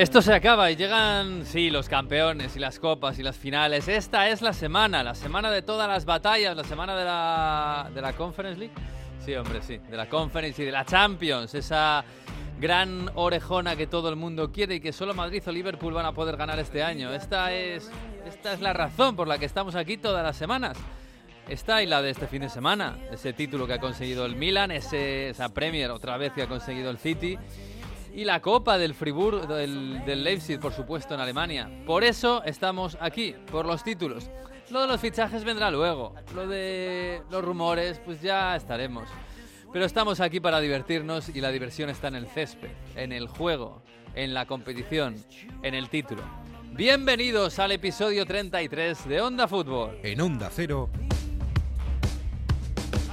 Esto se acaba y llegan, sí, los campeones y las copas y las finales. Esta es la semana, la semana de todas las batallas, la semana de la, de la Conference League. Sí, hombre, sí, de la Conference y de la Champions. Esa gran orejona que todo el mundo quiere y que solo Madrid o Liverpool van a poder ganar este año. Esta es, esta es la razón por la que estamos aquí todas las semanas. Esta y la de este fin de semana, ese título que ha conseguido el Milan, ese, esa Premier otra vez que ha conseguido el City y la Copa del Fribourg, del, Leipzig, por supuesto, en Alemania. Por eso estamos aquí, por los títulos. Lo de los fichajes vendrá luego. Lo de los rumores, pues ya estaremos. Pero estamos aquí para divertirnos y la diversión está en el césped, en el juego, en la competición, en el título. Bienvenidos al episodio 33 de Onda Fútbol. En Onda Cero,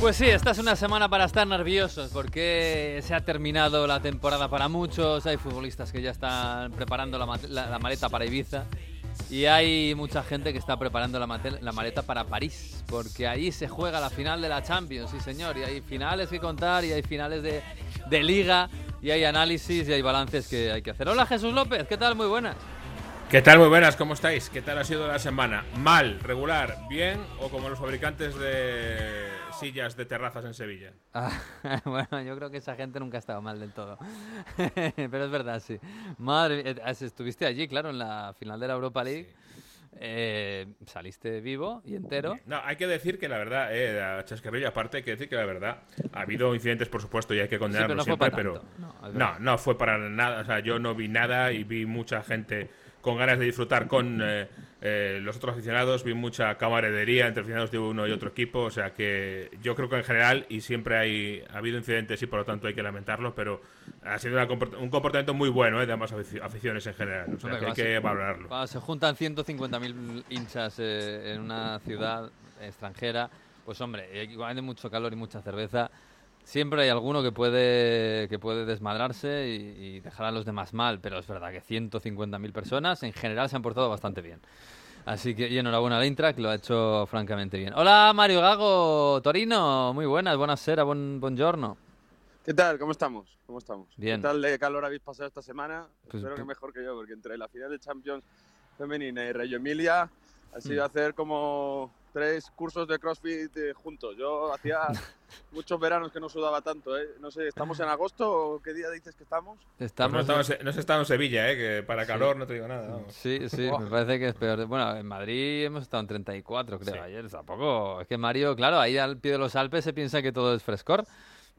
Pues sí, esta es una semana para estar nerviosos porque se ha terminado la temporada para muchos, hay futbolistas que ya están preparando la, ma- la- la maleta para Ibiza y hay mucha gente que está preparando la maleta para París porque ahí se juega la final de la Champions, sí señor, y hay finales que contar y hay finales de, de liga y hay análisis y hay balances que hay que hacer. Hola Jesús López, ¿qué tal? Muy buenas. ¿Qué tal? Muy buenas, ¿cómo estáis? ¿Qué tal ha sido la semana? ¿Mal, regular, bien o como los fabricantes de sillas de terrazas en Sevilla? Ah, bueno, yo creo que esa gente nunca ha estado mal del todo. Pero es verdad, sí. Madre mía, eh, estuviste allí, claro, en la final de la Europa League. Eh, saliste vivo y entero. No, hay que decir que la verdad, eh, chascarrillo aparte, hay que decir que la verdad, ha habido incidentes, por supuesto, y hay que Sí, pero condenarlos no siempre, pero. No, no, no fue para nada. O sea, yo no vi nada y vi mucha gente con ganas de disfrutar con eh, eh, los otros aficionados, vi mucha camaradería entre aficionados de uno y otro equipo, o sea que yo creo que en general, y siempre hay, ha habido incidentes y por lo tanto hay que lamentarlos, pero ha sido una un comportamiento muy bueno eh, de ambas afici- aficiones en general, o sea Hombre, que hay que valorarlo. Cuando se juntan 150.000 hinchas eh, en una ciudad extranjera, pues hombre, eh, igual de mucho calor y mucha cerveza, siempre hay alguno que puede, que puede desmadrarse y, y dejar a los demás mal, pero es verdad que 150.000 personas en general se han portado bastante bien. Así que y enhorabuena al Eintracht, lo ha hecho francamente bien. Hola Mario Gago, Torino, muy buenas, buenas sera, buen buongiorno. ¿Qué tal? ¿Cómo estamos? ¿Cómo estamos? Bien. ¿Qué tal de calor habéis pasado esta semana? Pues, Espero que mejor que yo, porque entre la final de Champions femenina y Reggio Emilia ha Mm. sido hacer como tres cursos de CrossFit eh, juntos. Yo hacía muchos veranos que no sudaba tanto, ¿eh? No sé, ¿estamos en agosto o qué día dices que estamos? Pues no, Estamos estamos, no se estado en Sevilla, eh, que para Sí. calor no te digo nada. vamos. Sí, sí, me parece que es peor. Bueno, en Madrid hemos estado en 34, creo, Sí. ayer. Tampoco. Es que Mario, claro, ahí al pie de los Alpes se piensa que todo es frescor.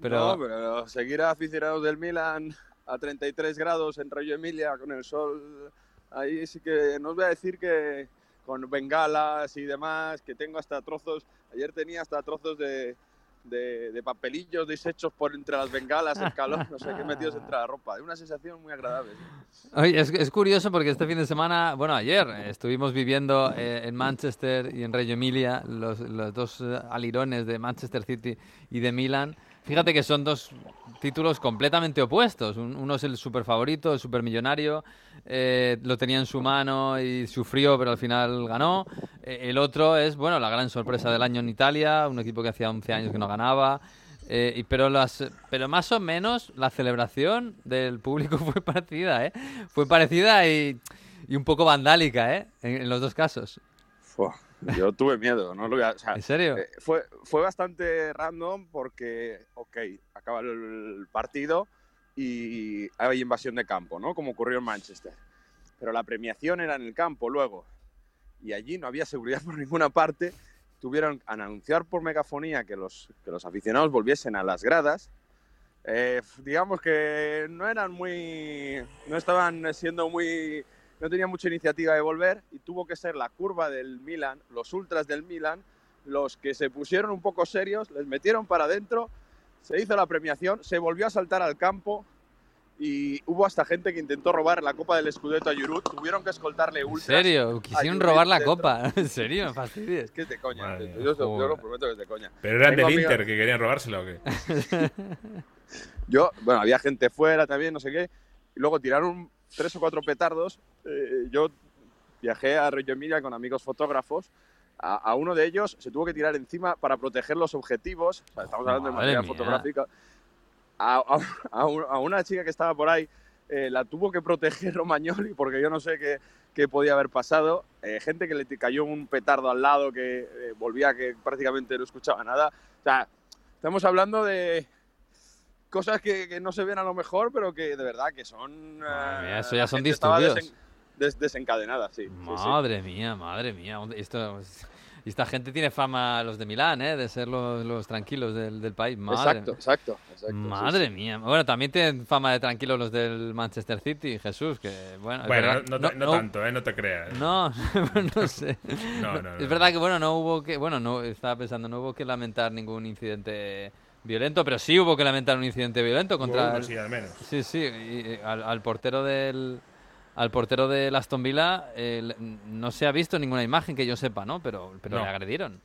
Pero, No, pero seguir a aficionados del Milan a 33 grados en Reggio Emilia con el sol, ahí sí que no os voy a decir que con bengalas y demás, que tengo hasta trozos, ayer tenía hasta trozos de, de, de papelillos deshechos por entre las bengalas, el calor, no sé qué metidos entre la ropa. Una sensación muy agradable. oye, es, es curioso porque este fin de semana, bueno, ayer eh, estuvimos viviendo eh, en Manchester y en Reggio Emilia los, los dos eh, alirones de Manchester City y de Milan. Fíjate que son dos títulos completamente opuestos. Un- uno es el super favorito, el super millonario, lo tenía en su mano y sufrió, pero al final ganó. Eh, el otro es, bueno, la gran sorpresa del año en Italia, un equipo que hacía 11 años que no ganaba. Eh, pero, más o menos la celebración del público fue parecida, ¿eh? Fue parecida y, un poco vandálica, ¿eh? En, en los dos casos. Fua, yo tuve miedo, no lo voy a- o sea, ¿En serio? Eh, fue, fue bastante random porque, ok, acaba el partido y hay invasión de campo, ¿no? Como ocurrió en Manchester. Pero la premiación era en el campo luego. Y allí no había seguridad por ninguna parte. Tuvieron que anunciar por megafonía que los, que los aficionados volviesen a las gradas. Eh, digamos que no eran muy. no estaban siendo muy. No tenían mucha iniciativa de volver y tuvo que ser la curva del Milan, los ultras del Milan, los que se pusieron un poco serios, les metieron para adentro Se hizo la premiación, se volvió a saltar al campo y hubo hasta gente que intentó robar la copa del Scudetto a Giroud. Tuvieron que escoltarle ¿En ultras. serio? Quisieron robar la dentro. copa. ¿En serio? Me fastidies. Es que es de coña. Madre yo, yo lo prometo que es de coña. Pero eran Tengo del amigos- Inter que querían robársela o qué. Yo, bueno, había gente fuera también, no sé qué. Y luego tiraron tres o cuatro petardos. Eh, yo viajé a Reggio Emilia con amigos fotógrafos. A, a uno de ellos se tuvo que tirar encima para proteger los objetivos. O sea, estamos hablando Madre de material mía. fotográfico. A, a- a un- a una chica que estaba por ahí eh, la tuvo que proteger Romagnoli porque yo no sé qué, qué podía haber pasado. Eh, gente que le cayó un petardo al lado que eh, volvía que prácticamente no escuchaba nada. O sea, estamos hablando de cosas que, que no se ven a lo mejor, pero que de verdad que son... Mía, eh, eso ya son disturbios. des- desencadenada, sí. sí, sí. Madre mía, madre mía. ¿dónde- Esto, y esta gente tiene fama, los de Milán, ¿eh? de ser los, los tranquilos del, del país. Madre, Exacto, exacto, madre sí. mía. Bueno, también tienen fama de tranquilos los del Manchester City, Jesús, que bueno. Bueno, verdad- no, no- no tanto, ¿eh? No te creas. No, no sé. No, no, no, es no. verdad que bueno, no hubo que, bueno, no estaba pensando, no hubo que lamentar ningún incidente violento, pero sí hubo que lamentar un incidente violento contra Uno el- sí, al menos. Sí, sí, y, y al, al portero del al portero del Aston Villa eh, no se ha visto ninguna imagen que yo sepa, ¿no? Pero pero No. le agredieron.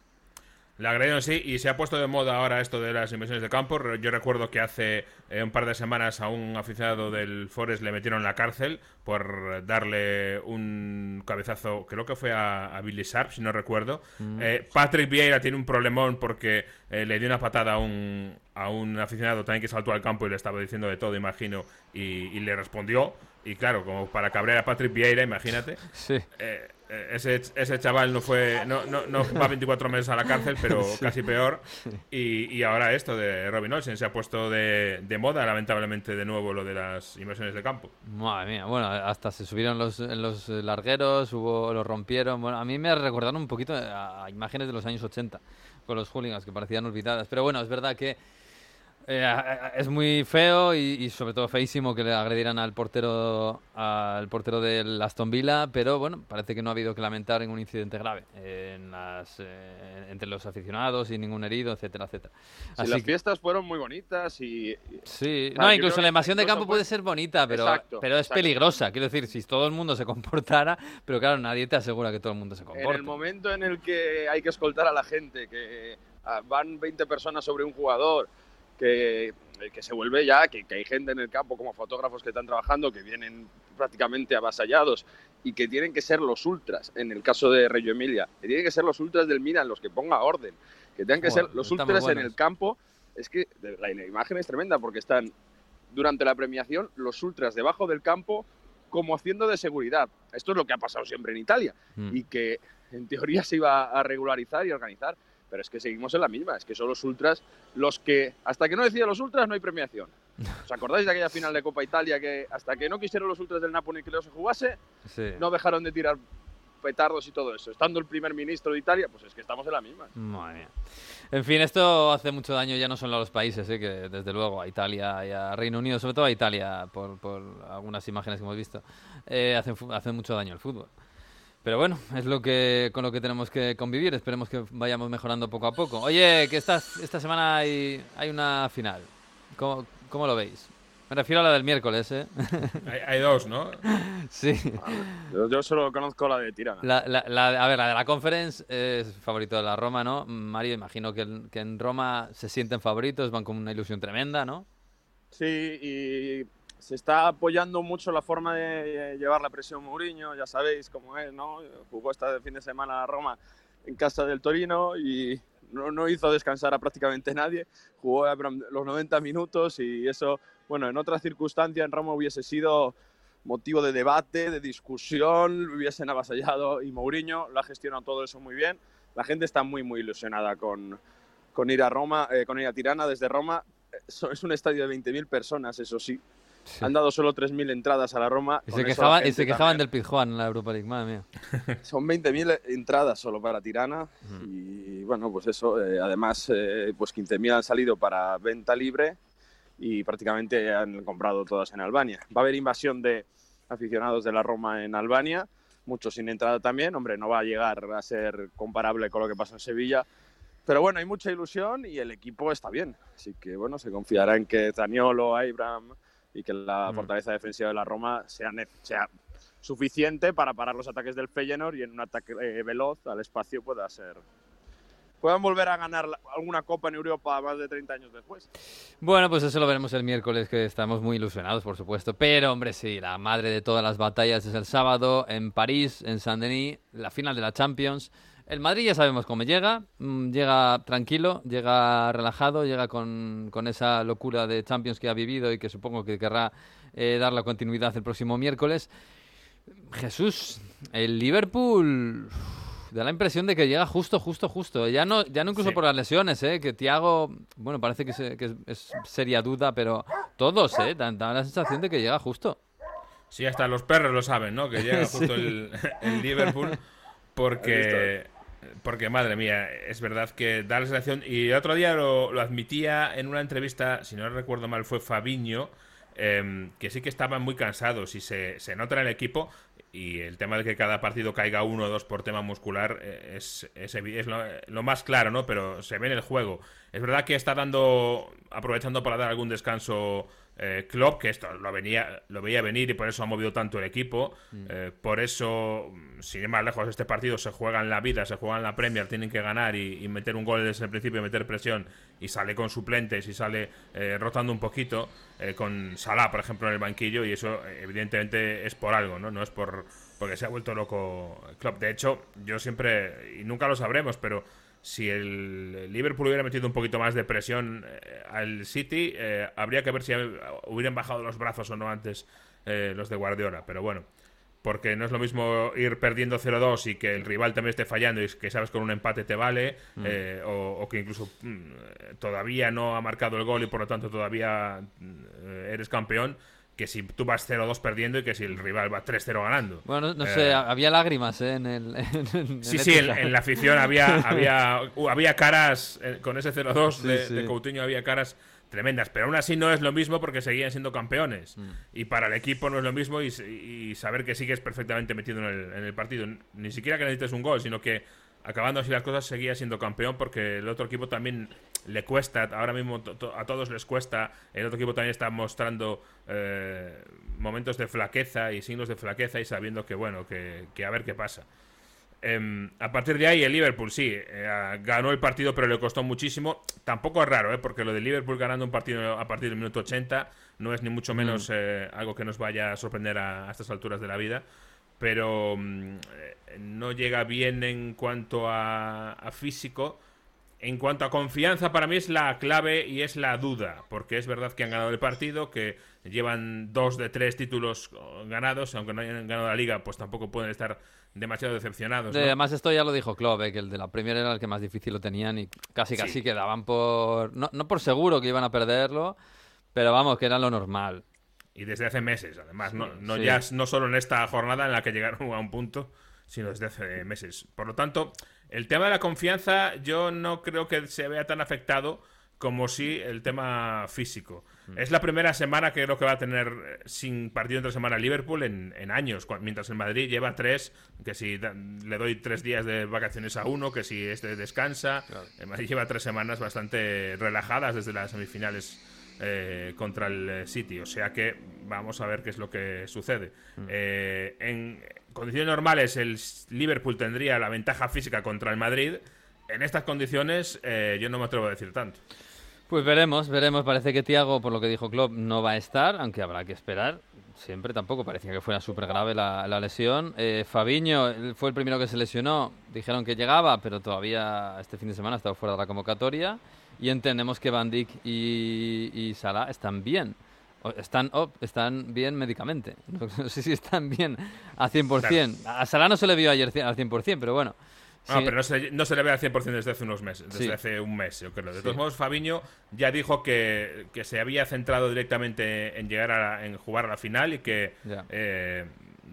La agredieron sí, y se ha puesto de moda ahora esto de las inversiones de campo. Yo recuerdo que hace eh, un par de semanas a un aficionado del Forest le metieron en la cárcel por darle un cabezazo, creo que fue a, a Billy Sharp, si no recuerdo. Eh, Patrick Vieira tiene un problemón porque eh, le dio una patada a un, a un aficionado también que saltó al campo y le estaba diciendo de todo, imagino, y, y le respondió. Y claro, como para cabrear a Patrick Vieira, imagínate. Sí. Eh, ese, ese chaval no fue no, no, no va 24 meses a la cárcel, pero casi peor. Y, y ahora esto de Robin Olsen se ha puesto de, de moda, lamentablemente, de nuevo lo de las inversiones de campo. Madre mía, bueno, hasta se subieron los, los largueros, hubo, los rompieron. Bueno, a mí me recordaron un poquito a, a imágenes de los años 80 con los hooligans que parecían olvidadas. Pero bueno, es verdad que eh, es muy feo y, y sobre todo feísimo que le agredieran al portero al portero del Aston Villa, pero bueno, parece que no ha habido que lamentar ningún incidente grave en las, eh, entre los aficionados y ningún herido, etcétera, etcétera. Sí, Así las que- fiestas fueron muy bonitas y, Sí, no, incluso la invasión de campo fue- puede ser bonita, pero, Exacto, pero es exacto. peligrosa. Quiero decir, si todo el mundo se comportara, pero claro, nadie te asegura que todo el mundo se en comporte. el momento en el que hay que escoltar a la gente, que ah, van 20 personas sobre un jugador, que, que se vuelve ya, que, que hay gente en el campo como fotógrafos que están trabajando, que vienen prácticamente avasallados y que tienen que ser los ultras, en el caso de Reggio Emilia, que tienen que ser los ultras del Milan los que ponga orden, que tengan que ser los ultras en el campo. Es que la, la imagen es tremenda porque están durante la premiación los ultras debajo del campo como haciendo de seguridad. Esto es lo que ha pasado siempre en Italia Mm. y que en teoría se iba a regularizar y organizar, pero es que seguimos en la misma, es que son los ultras los que, hasta que no decían los ultras no hay premiación. ¿Os acordáis de aquella final de Copa Italia que hasta que no quisieron los ultras del Napoli que los jugase, Sí. no dejaron de tirar petardos y todo eso? Estando el primer ministro de Italia, pues es que estamos en la misma. Madre mía. En fin, esto hace mucho daño ya no solo a los países, ¿eh? que desde luego a Italia y a Reino Unido, sobre todo a Italia, por, por algunas imágenes que hemos visto, eh, hace, fu- hace mucho daño al fútbol. Pero bueno, es lo que con lo que tenemos que convivir. Esperemos que vayamos mejorando poco a poco. Oye, que esta, esta semana hay, hay una final. ¿Cómo, ¿Cómo lo veis? Me refiero a la del miércoles, ¿eh? Hay, hay dos, ¿no? sí. Yo, yo solo conozco la de Tirana. La, la- la- a ver, la de la conference es favorito de la Roma, ¿no? Mario, imagino que, en- que en Roma se sienten favoritos, van con una ilusión tremenda, ¿no? Sí, y se está apoyando mucho la forma de llevar la presión Mourinho, ya sabéis cómo es, ¿no? Jugó este fin de semana a Roma en casa del Torino y no, no hizo descansar a prácticamente nadie, jugó los 90 minutos y eso, bueno, en otra circunstancia en Roma hubiese sido motivo de debate, de discusión, hubiesen avasallado y Mourinho lo ha gestionado todo eso muy bien. La gente está muy, muy ilusionada con, con ir a Roma, eh, con ir a Tirana desde Roma. Eso Es un estadio de 20.000 personas, eso sí. Han dado solo 3.000 entradas a la Roma. Y se, eso quejaban, la y se quejaban también- del Pizjuán en la Europa League, madre mía. Son 20.000 entradas solo para Tirana y bueno, pues eso, eh, además eh, pues 15.000 han salido para venta libre y prácticamente han comprado todas en Albania. Va a haber invasión de aficionados de la Roma en Albania, muchos sin entrada también, hombre, no va a llegar a ser comparable con lo que pasó en Sevilla, Pero bueno, hay mucha ilusión y el equipo está bien. Así que bueno, se confiará en que Zaniolo, Abraham y que la Mm. fortaleza defensiva de la Roma sea, sea suficiente para parar los ataques del Feyenoord y en un ataque eh, veloz al espacio pueda ser puedan volver a ganar alguna copa en Europa más de 30 años después. Bueno, pues eso lo veremos el miércoles, que estamos muy ilusionados, por supuesto. Pero, hombre, sí, la madre de todas las batallas es el sábado en París, en Saint-Denis, la final de la Champions. El Madrid ya sabemos cómo llega. mm, Llega tranquilo, llega relajado, llega con, con esa locura de Champions que ha vivido y que supongo que querrá eh, dar la continuidad el próximo miércoles. Jesús, el Liverpool da la impresión de que llega justo, justo, justo. Ya no, ya no incluso Sí. por las lesiones, ¿eh? Que Tiago, bueno, parece que, se- que es, seria duda, pero todos, ¿eh? Dan, dan la sensación de que llega justo. Sí, hasta los perros lo saben, ¿no? Que llega Sí. justo el, el Liverpool porque, porque, madre mía, es verdad que da la sensación... Y el otro día lo, lo admitía en una entrevista, si no recuerdo mal, fue Fabiño, em, que sí que estaban muy cansados y se, se nota en el equipo y el tema de que cada partido caiga uno o dos por tema muscular eh, es, es, lo más claro, ¿no? Pero se ve en el juego. Es verdad que está dando, aprovechando para dar algún descanso eh, Klopp, que esto lo, venía, lo veía venir y por eso ha movido tanto el equipo. Eh, por eso, mm, sin ir más lejos, este partido se juega en la vida, se juega en la Premier, tienen que ganar y, y meter un gol desde el principio, meter presión y sale con suplentes y sale eh, rotando un poquito, eh, con Salah, por ejemplo, en el banquillo y eso evidentemente es por algo, ¿no? No es por porque se ha vuelto loco Klopp. De hecho, yo siempre, y nunca lo sabremos, pero si el Liverpool hubiera metido un poquito más de presión eh, al City, eh, habría que ver si hubieran bajado los brazos o no antes eh, los de Guardiola. Pero bueno, porque no es lo mismo ir perdiendo 0-2 y que el rival también esté fallando y que sabes con un empate te vale, o, o que incluso mm, todavía no ha marcado el gol y por lo tanto todavía mm, eres campeón, que si tú vas 0-2 perdiendo y que si el rival va 3-0 ganando. Bueno, no, no Eh, sé, había lágrimas ¿eh? en el. en- en Sí, sí, en, la afición había, había, uh, había caras, eh, con ese 0-2 Sí, de, sí. de Coutinho había caras tremendas, pero aún así no es lo mismo porque seguían siendo campeones. Mm. Y para el equipo no es lo mismo y, y saber que sigues perfectamente metido en el, en el partido. Ni siquiera que necesites un gol, sino que acabando así las cosas seguía siendo campeón porque el otro equipo también le cuesta, ahora mismo a todos les cuesta, el otro equipo también está mostrando eh, momentos de flaqueza y signos de flaqueza y sabiendo que bueno, que, que a ver qué pasa. Em, a partir de ahí, el Liverpool sí, eh, ganó el partido, pero le costó muchísimo. Tampoco es raro, ¿eh? porque lo de Liverpool ganando un partido a partir del minuto 80 no es ni mucho menos eh, algo que nos vaya a sorprender a, a estas alturas de la vida. Pero mm, eh, no llega bien en cuanto a, a físico. En cuanto a confianza, para mí es la clave y es la duda, porque es verdad que han ganado el partido, que llevan dos de tres títulos oh, ganados, aunque no hayan ganado la liga, pues tampoco pueden estar demasiado decepcionados. Además, esto ya lo dijo Klopp, eh, que el de la Premier era el que más difícil lo tenían y casi casi Sí. quedaban por. No, no por seguro que iban a perderlo, pero vamos, que era lo normal. Y desde hace meses, además, no, no sí. ya no solo en esta jornada en la que llegaron a un punto, sino desde hace meses. Por lo tanto, el tema de la confianza yo no creo que se vea tan afectado como si el tema físico. Es la primera semana que creo que va a tener eh, sin partido entre semana Liverpool en, en años, mientras el Madrid lleva tres, que si da- le doy tres días de vacaciones a uno, que si este descansa, el Madrid lleva tres semanas bastante relajadas desde las semifinales eh, contra el eh, City. O sea que vamos a ver qué es lo que sucede. Eh, en condiciones normales, el Liverpool tendría la ventaja física contra el Madrid. En estas condiciones, eh, yo no me atrevo a decir tanto. Pues veremos, veremos. Parece que Thiago, por lo que dijo Klopp, no va a estar, aunque habrá que esperar. Siempre tampoco parecía que fuera súper grave la, la lesión. Eh, Fabiño fue el primero que se lesionó. Dijeron que llegaba, pero todavía este fin de semana ha estado fuera de la convocatoria. Y entendemos que Van Dijk y, y Salah están bien. Están, oh, están bien médicamente. No sé si están bien a 100%. A Salah no se le vio ayer al 100%, pero bueno. No, Sí. pero no se, no se le ve al 100% desde hace unos meses, desde Sí. hace un mes, yo creo. De Sí. todos modos, Fabiño ya dijo que, que se había centrado directamente en llegar a, en jugar a la final y que, eh,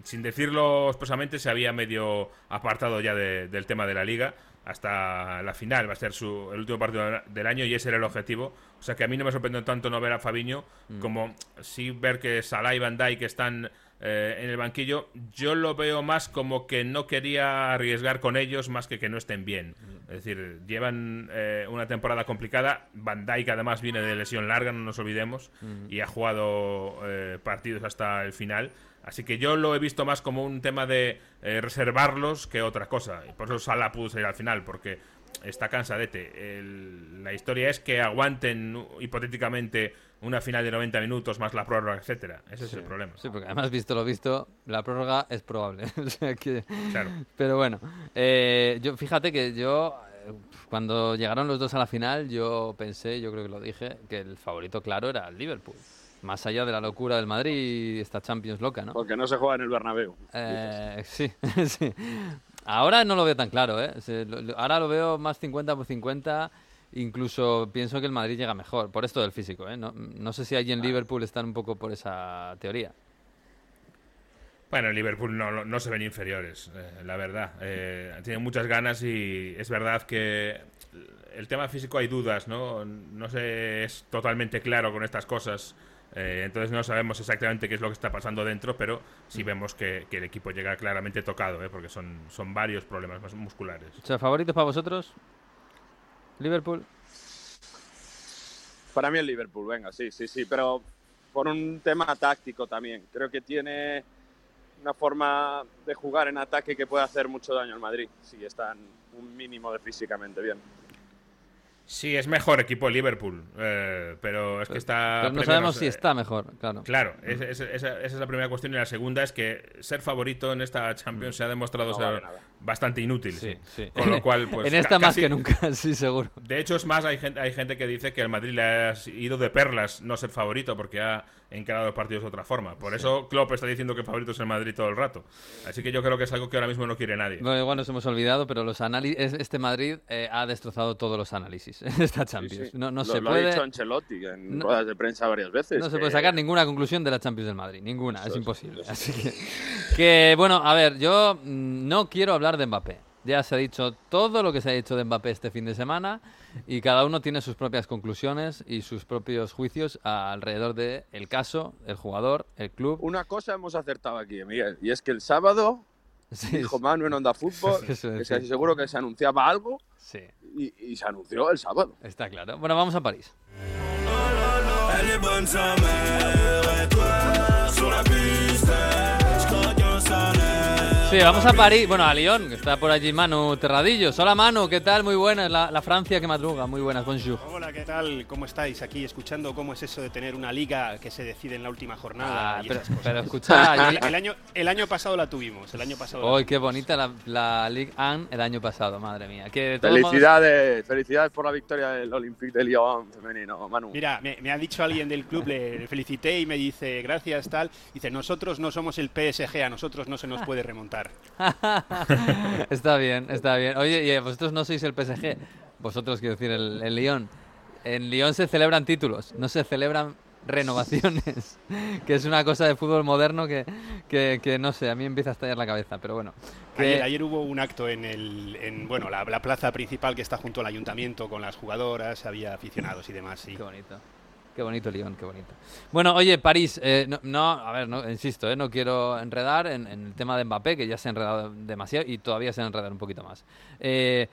sin decirlo expresamente, se había medio apartado ya de- del tema de la liga hasta la final. Va a ser su, el último partido del- año y ese era el objetivo. O sea que a mí no me sorprendió tanto no ver a Fabiño Mm. como sí ver que Salah y Van Dijk están eh, en el banquillo, yo lo veo más como que no quería arriesgar con ellos más que que no estén bien. Es decir, llevan eh, una temporada complicada. Van Dijk además viene de lesión larga, no nos olvidemos, y ha jugado eh, partidos hasta el final. Así que yo lo he visto más como un tema de eh, reservarlos que otra cosa. Y por eso Salah pudo salir al final, porque está cansadete. El- la historia es que aguanten hipotéticamente una final de 90 minutos más la prórroga, etcétera. Ese es el problema. Sí, porque además, visto lo visto, la prórroga es probable. o sea que. Claro. Pero bueno, eh, yo fíjate que yo, eh, cuando llegaron los dos a la final, yo pensé, yo creo que lo dije, que el favorito claro era el Liverpool. Más allá de la locura del Madrid y esta Champions loca, ¿no? Porque no se juega en el Bernabéu. Eh, sí, sí. Ahora no lo veo tan claro, ¿eh? Ahora lo veo más 50 por 50. Incluso pienso que el Madrid llega mejor, por esto del físico, ¿eh? No, no sé si allí en Liverpool están un poco por esa teoría. Bueno, el Liverpool no, no- no se ven inferiores, eh, la verdad. Eh, tienen muchas ganas y es verdad que el tema físico hay dudas, ¿no? No se es totalmente claro con estas cosas. Eh, entonces no sabemos exactamente qué es lo que está pasando dentro, pero sí vemos que, que el equipo llega claramente tocado, ¿eh? porque son, son varios problemas más musculares. O sea, ¿favoritos para vosotros? Liverpool. Para mí el Liverpool, venga, sí, sí, sí, pero por un tema táctico también. Creo que tiene una forma de jugar en ataque que puede hacer mucho daño al Madrid, si están un mínimo de físicamente bien. Sí, es mejor equipo el Liverpool, eh, pero es que está... Pero no sabemos si está mejor, claro. Claro, es- es- esa, esa es la primera cuestión. Y la segunda es que ser favorito en esta Champions se ha demostrado No ser vale bastante inútil. Sí, sí. Con lo cual, pues. en esta más que nunca, sí, seguro. De hecho, es más, hay gente, hay gente que dice que el Madrid le ha ido de perlas no ser favorito porque ha encarado los partidos de otra forma. Por eso Klopp está diciendo que favorito es el Madrid todo el rato. Así que yo creo que es algo que ahora mismo no quiere nadie. Bueno, igual nos hemos olvidado, pero los análisis, este Madrid eh, ha destrozado todos los análisis en esta Champions. Sí, sí. No, no lo, se lo puede, ha dicho Ancelotti en No- ruedas de prensa varias veces. no se puede sacar ninguna conclusión de la Champions del Madrid, ninguna, Eso es imposible. eso Así que, que, bueno, a ver, yo mm, no quiero hablar de Mbappé. Ya se ha dicho todo lo que se ha dicho de Mbappé este fin de semana y cada uno tiene sus propias conclusiones y sus propios juicios alrededor del el caso, el jugador, el club. Una cosa hemos acertado aquí, Miguel, y es que el sábado Sí, dijo Manu en Onda Fútbol es, que seguro que se anunciaba algo sí, y, y se anunció el sábado. está claro. Bueno, vamos a París. Sí, vamos a París, bueno, a Lyon, que está por allí Manu Terradillos. Hola Manu, ¿qué tal? Muy buenas, la, la Francia que madruga, muy buenas, bonjour. Hola, ¿qué tal? ¿Cómo estáis? Aquí escuchando cómo es eso de tener una liga que se decide en la última jornada. Ah, y pero, esas cosas. pero escucha, el, el año, el año pasado la tuvimos, el año pasado. hoy qué bonita la, la Ligue 1 el año pasado, madre mía. Que de todos modos- Felicidades, felicidades por la victoria del Olympique de Lyon femenino, Manu. Mira, me, me ha dicho alguien del club, le, le felicité y me dice gracias, tal. Dice, nosotros no somos el PSG, a nosotros no se nos puede remontar. está bien, está bien. Oye, y vosotros no sois el PSG, vosotros quiero decir el, el Lyon. En Lyon se celebran títulos, no se celebran renovaciones, que es una cosa de fútbol moderno que, que, que no sé, a mí empieza a estallar la cabeza, pero bueno. que- Ayer, ayer hubo un acto en, el, en bueno, la, la plaza principal que está junto al ayuntamiento con las jugadoras, había aficionados y demás. Sí. Qué bonito. Qué bonito, Lyon, qué bonito. Bueno, oye, París, eh, no, a ver, no, insisto, eh, no quiero enredar en, el tema de Mbappé, que ya se ha enredado demasiado y todavía se va a enredar un poquito más. Eh,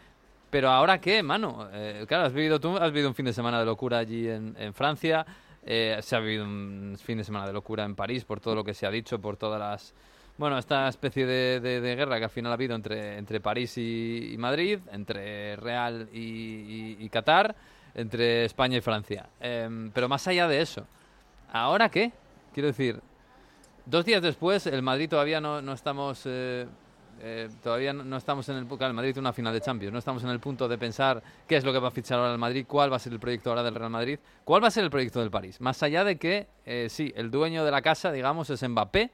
pero ahora qué, mano. Eh, claro, has vivido tú, has vivido un fin de semana de locura allí en, en Francia, eh, se ha vivido un fin de semana de locura en París por todo lo que se ha dicho, por todas las... Bueno, esta especie de, de- guerra que al final ha habido entre, entre París y, y Madrid, entre Real y, y- y Qatar, entre España y Francia. Em, pero más allá de eso, ¿ahora qué? Quiero decir, dos días después, el Madrid todavía no, no estamos... eh, eh, todavía no, estamos en el claro, el Madrid tiene una final de Champions, no estamos en el punto de pensar qué es lo que va a fichar ahora el Madrid, cuál va a ser el proyecto ahora del Real Madrid, cuál va a ser el proyecto del París. Más allá de que, eh, sí, el dueño de la casa, digamos, es Mbappé,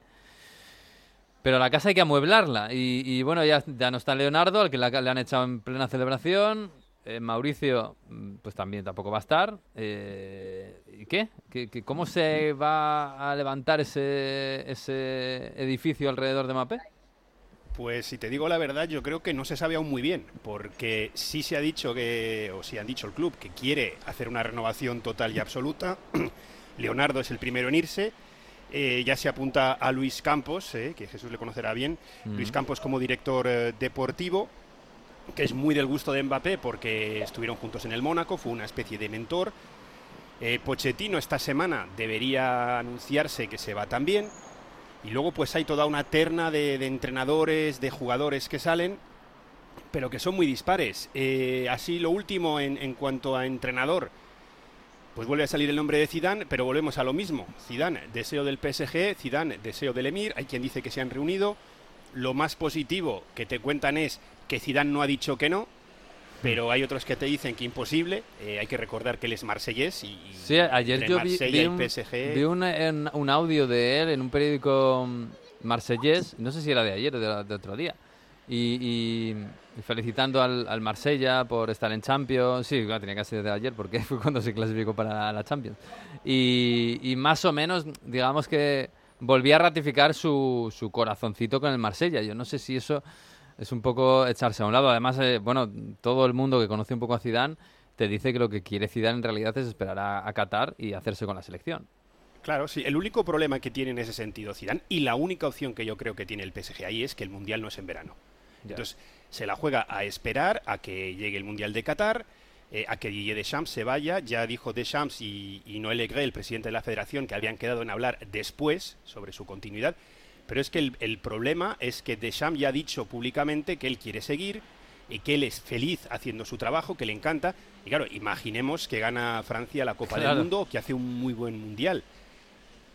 pero la casa hay que amueblarla. Y, bueno, ya, ya no está Leonardo, al que le han echado en plena celebración. Eh, Mauricio, mm, pues también tampoco va a estar. Eh, ¿Y qué? ¿Qué- qué- cómo se va a levantar ese, ese edificio alrededor de Mbappé? Pues si te digo la verdad, yo creo que no se sabe aún muy bien, porque sí se ha dicho que, o sí han dicho el club, que quiere hacer una renovación total y absoluta. Leonardo es el primero en irse Eh, ya se apunta a Luis Campos, eh, que Jesús le conocerá bien. Mm. Luis Campos como director eh, deportivo, que es muy del gusto de Mbappé porque estuvieron juntos en el Mónaco, fue una especie de mentor. Eh, Pochettino esta semana debería anunciarse que se va también. Y luego pues hay toda una terna de, de entrenadores, de jugadores que salen, pero que son muy dispares. Eh, así lo último en, en cuanto a entrenador, pues vuelve a salir el nombre de Zidane, pero volvemos a lo mismo. Zidane, deseo del PSG, Zidane, deseo del Emir. Hay quien dice que se han reunido. Lo más positivo que te cuentan es que Zidane no ha dicho que no, pero hay otros que te dicen que imposible. Eh, hay que recordar que él es marsellés y, y Sí, ayer yo vi, vi un, PSG. vi un, en- un audio de él en un periódico mm, marsellés, no sé si era de ayer o de, de otro día, y, y- y felicitando al, al Marsella por estar en Champions. Sí, claro, tenía que ser de ayer porque fue cuando se clasificó para la Champions. Y, y más o menos, digamos que volvía a ratificar su, su corazoncito con el Marsella. Yo no sé si eso es un poco echarse a un lado. Además, eh, bueno, todo el mundo que conoce un poco a Zidane te dice que lo que quiere Zidane en realidad es esperar a, a Qatar y hacerse con la selección. Claro, sí. El único problema que tiene en ese sentido Zidane y la única opción que yo creo que tiene el PSG ahí es que el mundial no es en verano. Entonces se la juega a esperar a que llegue el mundial de Qatar, eh, a que Didier Deschamps se vaya. Ya dijo Deschamps y, y Noël Legret, el presidente de la Federación, que habían quedado en hablar después sobre su continuidad. Pero es que el, el problema es que Deschamps ya ha dicho públicamente que él quiere seguir y que él es feliz haciendo su trabajo, que le encanta. Y claro, imaginemos que gana Francia la Copa Claro. del Mundo, que hace un muy buen mundial.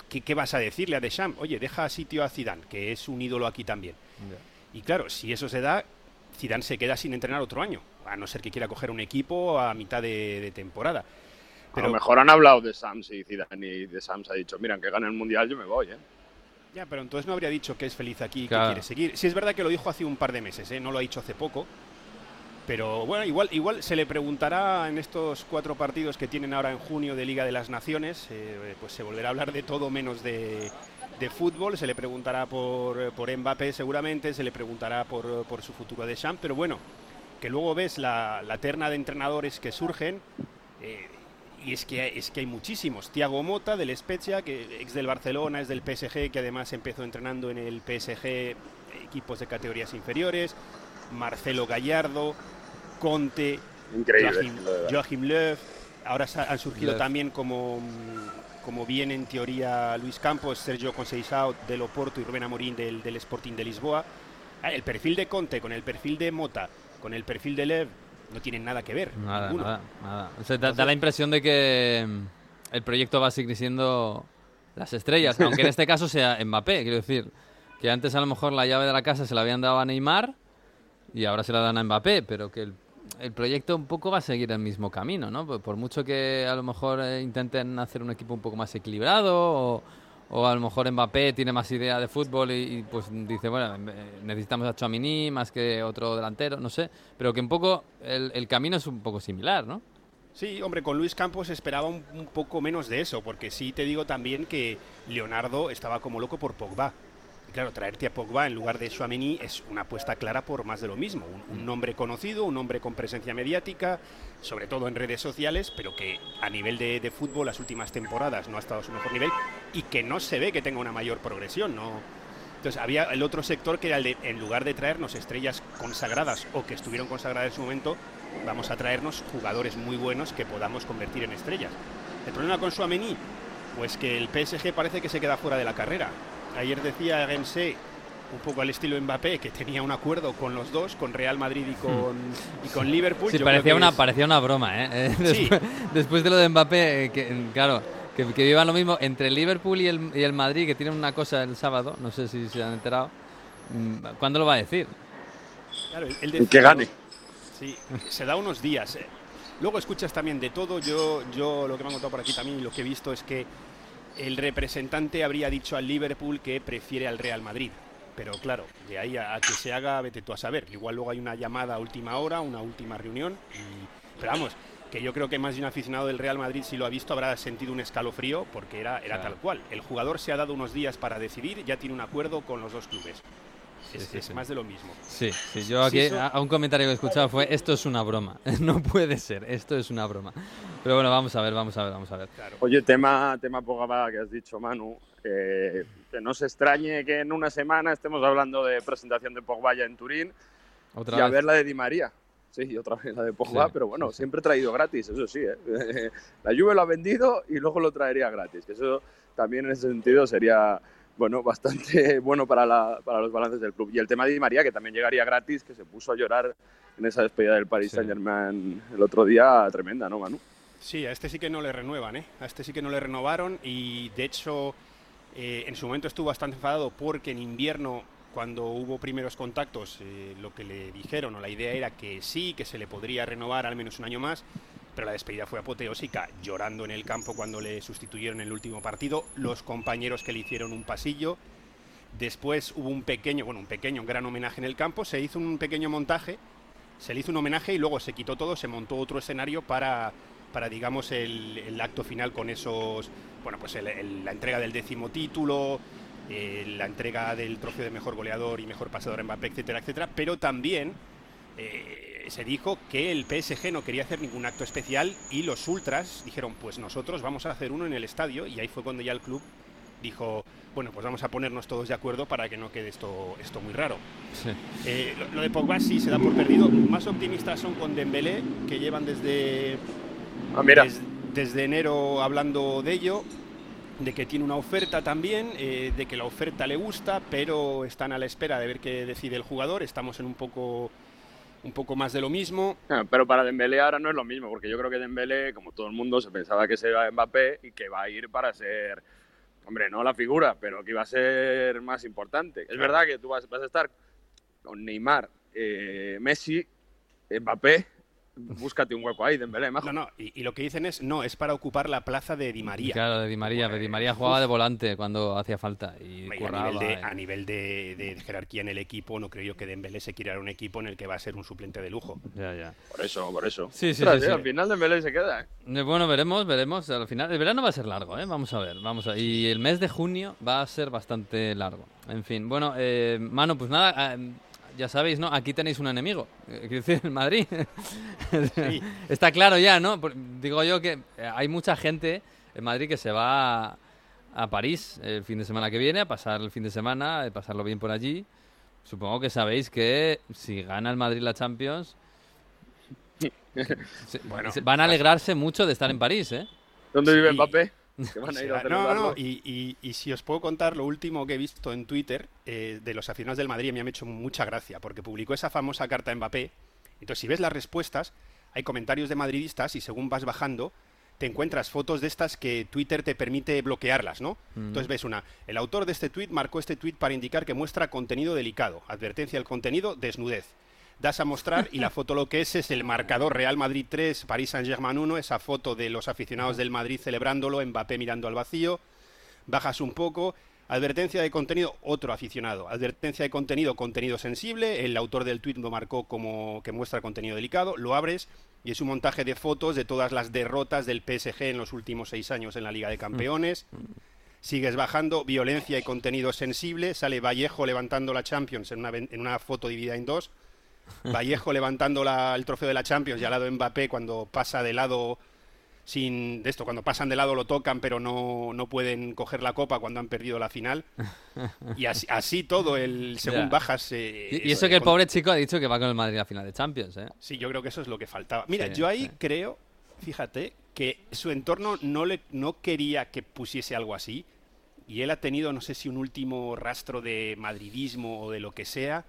¿Qué, qué vas a decirle a Deschamps? Oye, deja sitio a Zidane, que es un ídolo aquí también. Y claro, si eso se da, Zidane se queda sin entrenar otro año, a no ser que quiera coger un equipo a mitad de, de temporada. a lo mejor han hablado de Sams y Zidane y de Sams ha dicho, mira, que gane el Mundial yo me voy, ¿eh? Ya, pero entonces no habría dicho que es feliz aquí y Claro. que quiere seguir. Sí es verdad que lo dijo hace un par de meses, ¿eh? no lo ha dicho hace poco. Pero bueno, igual, igual se le preguntará en estos cuatro partidos que tienen ahora en junio de Liga de las Naciones, eh, pues se volverá a hablar de todo menos de, de fútbol. Se le preguntará por, por Mbappé seguramente, se le preguntará por, por su futuro de Champ, pero bueno, que luego ves la, la terna de entrenadores que surgen. eh, y es que, es que hay muchísimos. Tiago Mota del Spezia, que ex del Barcelona, es del PSG, que además empezó entrenando en el PSG equipos de categorías inferiores. Marcelo Gallardo, Conte, Increíble. Joachim. Joachim Löw. Ahora han surgido también como, como bien en teoría Luis Campos, Sergio Conceição del Oporto y Rubén Amorín del, del Sporting de Lisboa. Ah, El perfil de Conte con el perfil de Mota, con el perfil de Lev, no tienen nada que ver. Nada, ninguno. nada, nada. O sea, da, da la impresión de que mm, el proyecto va a seguir siendo las estrellas, aunque en este caso sea Mbappé, quiero decir, que antes a lo mejor la llave de la casa se la habían dado a Neymar y ahora se la dan a Mbappé, pero que el, el proyecto un poco va a seguir el mismo camino, ¿no? Por, por mucho que a lo mejor eh, intenten hacer un equipo un poco más equilibrado o, o a lo mejor Mbappé tiene más idea de fútbol y, pues dice, bueno, eh, necesitamos a Chouamini más que otro delantero, no sé, pero que un poco el, camino es un poco similar, ¿no? Sí, hombre, con Luis Campos esperaba un poco menos de eso, porque sí te digo también que Leonardo estaba como loco por Pogba. Claro, traerte a Pogba en lugar de Chouameni es una apuesta clara por más de lo mismo. Un, un nombre conocido, un nombre con presencia mediática, sobre todo en redes sociales, pero que a nivel de, de fútbol las últimas temporadas no ha estado a su mejor nivel y que no se ve que tenga una mayor progresión. ¿no? Entonces había el otro sector que era el de, en lugar de traernos estrellas consagradas o que estuvieron consagradas en su momento, vamos a traernos jugadores muy buenos que podamos convertir en estrellas. El problema con Suamení, pues que el PSG parece que se queda fuera de la carrera. Ayer decía Gense, un poco al estilo Mbappé, que tenía un acuerdo con los dos, con Real Madrid y con, y con Liverpool. Sí, Yo parecía una, es- parecía una broma, ¿eh? Sí. Después, después de lo de Mbappé, eh, que, claro, que, que vivan lo mismo entre el Liverpool y el, y el Madrid, que tienen una cosa el sábado, no sé si se han enterado. Mm, ¿Cuándo lo va a decir? Claro, él- él Que gane. Sí, se da unos días. eh. Luego escuchas también de todo. Yo, yo lo que me han contado por aquí también y lo que he visto es que el representante habría dicho al Liverpool que prefiere al Real Madrid. Pero claro, de ahí a, a que se haga, vete tú a saber. Igual luego hay una llamada a última hora, una última reunión. y- pero vamos, que yo creo que más de un aficionado del Real Madrid, si lo ha visto, habrá sentido un escalofrío porque era, era Claro. tal cual. El jugador se ha dado unos días para decidir, ya tiene un acuerdo con los dos clubes. es, sí, es sí. más de lo mismo. Sí, sí, yo aquí a un comentario que he escuchado fue esto es una broma. No puede ser, esto es una broma. Pero bueno, vamos a ver, vamos a ver, vamos a ver. Oye, tema, tema Pogba que has dicho, Manu. eh, que no se extrañe que en una semana estemos hablando de presentación de Pogba ya en Turín Otra y a vez. ver la de Di María. Sí, y otra vez la de Pogba, Sí, pero bueno, sí, sí. siempre traído gratis, eso sí. ¿eh? La Juve lo ha vendido y luego lo traería gratis. Que eso también en ese sentido sería bueno, bastante bueno para, la- para los balances del club. Y el tema de Di María, que también llegaría gratis, que se puso a llorar en esa despedida del Paris Sí. Saint Germain el otro día, tremenda, ¿no, Manu? Sí, a este sí que no le renuevan, ¿eh? A este sí que no le renovaron y de hecho eh, en su momento estuvo bastante enfadado porque en invierno, cuando hubo primeros contactos, eh, lo que le dijeron o la idea era que sí, que se le podría renovar al menos un año más, pero la despedida fue apoteósica, llorando en el campo cuando le sustituyeron en el último partido, los compañeros que le hicieron un pasillo. Después hubo un pequeño, bueno, un pequeño, un gran homenaje en el campo, se hizo un pequeño montaje, se le hizo un homenaje y luego se quitó todo, se montó otro escenario para, para digamos, el, el acto final con esos, bueno, pues el- el- la entrega del décimo título, eh, la entrega del trofeo de mejor goleador y mejor pasador en Mbappé, etcétera, etcétera, pero también eh, se dijo que el PSG no quería hacer ningún acto especial y los ultras dijeron, pues nosotros vamos a hacer uno en el estadio y ahí fue cuando ya el club dijo, bueno, pues vamos a ponernos todos de acuerdo para que no quede esto, esto muy raro. Sí. Eh, lo, lo de Pogba sí se da por perdido. Más optimistas son con Dembélé, que llevan desde, Ah, mira, des- desde enero hablando de ello, de que tiene una oferta también, eh, de que la oferta le gusta, pero están a la espera de ver qué decide el jugador. Estamos en un poco, un poco más de lo mismo. Ah, Pero para Dembélé ahora no es lo mismo, porque yo creo que Dembélé, como todo el mundo, se pensaba que se iba a Mbappé y que va a ir para ser, hombre, no la figura, pero que iba a ser más importante. Es verdad que tú vas, vas a estar con Neymar, eh, Messi, Mbappé, búscate un hueco ahí, Dembélé, majo. No, no, y, y lo que dicen es, no, es para ocupar la plaza de Di María. Claro, de Di María. Di María jugaba de volante cuando hacía falta y Y a curraba. nivel, de, eh. a nivel de, de jerarquía en el equipo, no creo yo que Dembélé se quiera un equipo en el que va a ser un suplente de lujo. Ya, ya. Por eso, por eso. Sí, sí, sí, eh, sí. Al final Dembélé se queda, ¿eh? Eh, Bueno, veremos, veremos. Al final, el verano va a ser largo, ¿eh? Vamos a ver, vamos a Y el mes de junio va a ser bastante largo. En fin, bueno, eh, Mano, pues nada, eh, ya sabéis, ¿no? Aquí tenéis un enemigo. eh, Quiero decir, en Madrid. Sí. Está claro ya, ¿no? Digo yo que eh, hay mucha gente en Madrid que se va a, a París el fin de semana que viene, a pasar el fin de semana, a pasarlo bien por allí. Supongo que sabéis que si gana el Madrid la Champions, se- Bueno, se- van a alegrarse mucho de estar en París, ¿eh? ¿Dónde vive Sí. Mbappé? Que van a ir a sea, no, no, y, y- y si os puedo contar lo último que he visto en Twitter eh, de los aficionados del Madrid, me ha hecho mucha gracia, porque publicó esa famosa carta a Mbappé. Entonces, si ves las respuestas, hay comentarios de madridistas y según vas bajando, te encuentras fotos de estas que Twitter te permite bloquearlas, ¿no? Entonces ves una, el autor de este tweet marcó este tweet para indicar que muestra contenido delicado. Advertencia del contenido, desnudez. Das a mostrar y la foto lo que es es el marcador Real Madrid 3, París Saint-Germain 1, esa foto de los aficionados del Madrid celebrándolo, Mbappé mirando al vacío. Bajas un poco. Advertencia de contenido, otro aficionado. Advertencia de contenido, contenido sensible. El autor del tweet lo marcó como que muestra contenido delicado. Lo abres y es un montaje de fotos de todas las derrotas del PSG en los últimos seis años en la Liga de Campeones. Sigues bajando, violencia y contenido sensible. Sale Vallejo levantando la Champions en una, en una foto dividida en dos. Vallejo levantando la- el trofeo de la Champions y al lado Mbappé cuando pasa de lado sin de esto, cuando pasan de lado lo tocan pero no, no pueden coger la copa cuando han perdido la final. Y así, así todo, el según bajas... eh, Y, y eso que el pobre chico ha dicho que va con el Madrid a la final de Champions, ¿eh? Sí, yo creo que eso es lo que faltaba. Mira, Sí, yo ahí sí. creo, fíjate, que su entorno no, le, no quería que pusiese algo así. Y él ha tenido, no sé si un último rastro de madridismo o de lo que sea,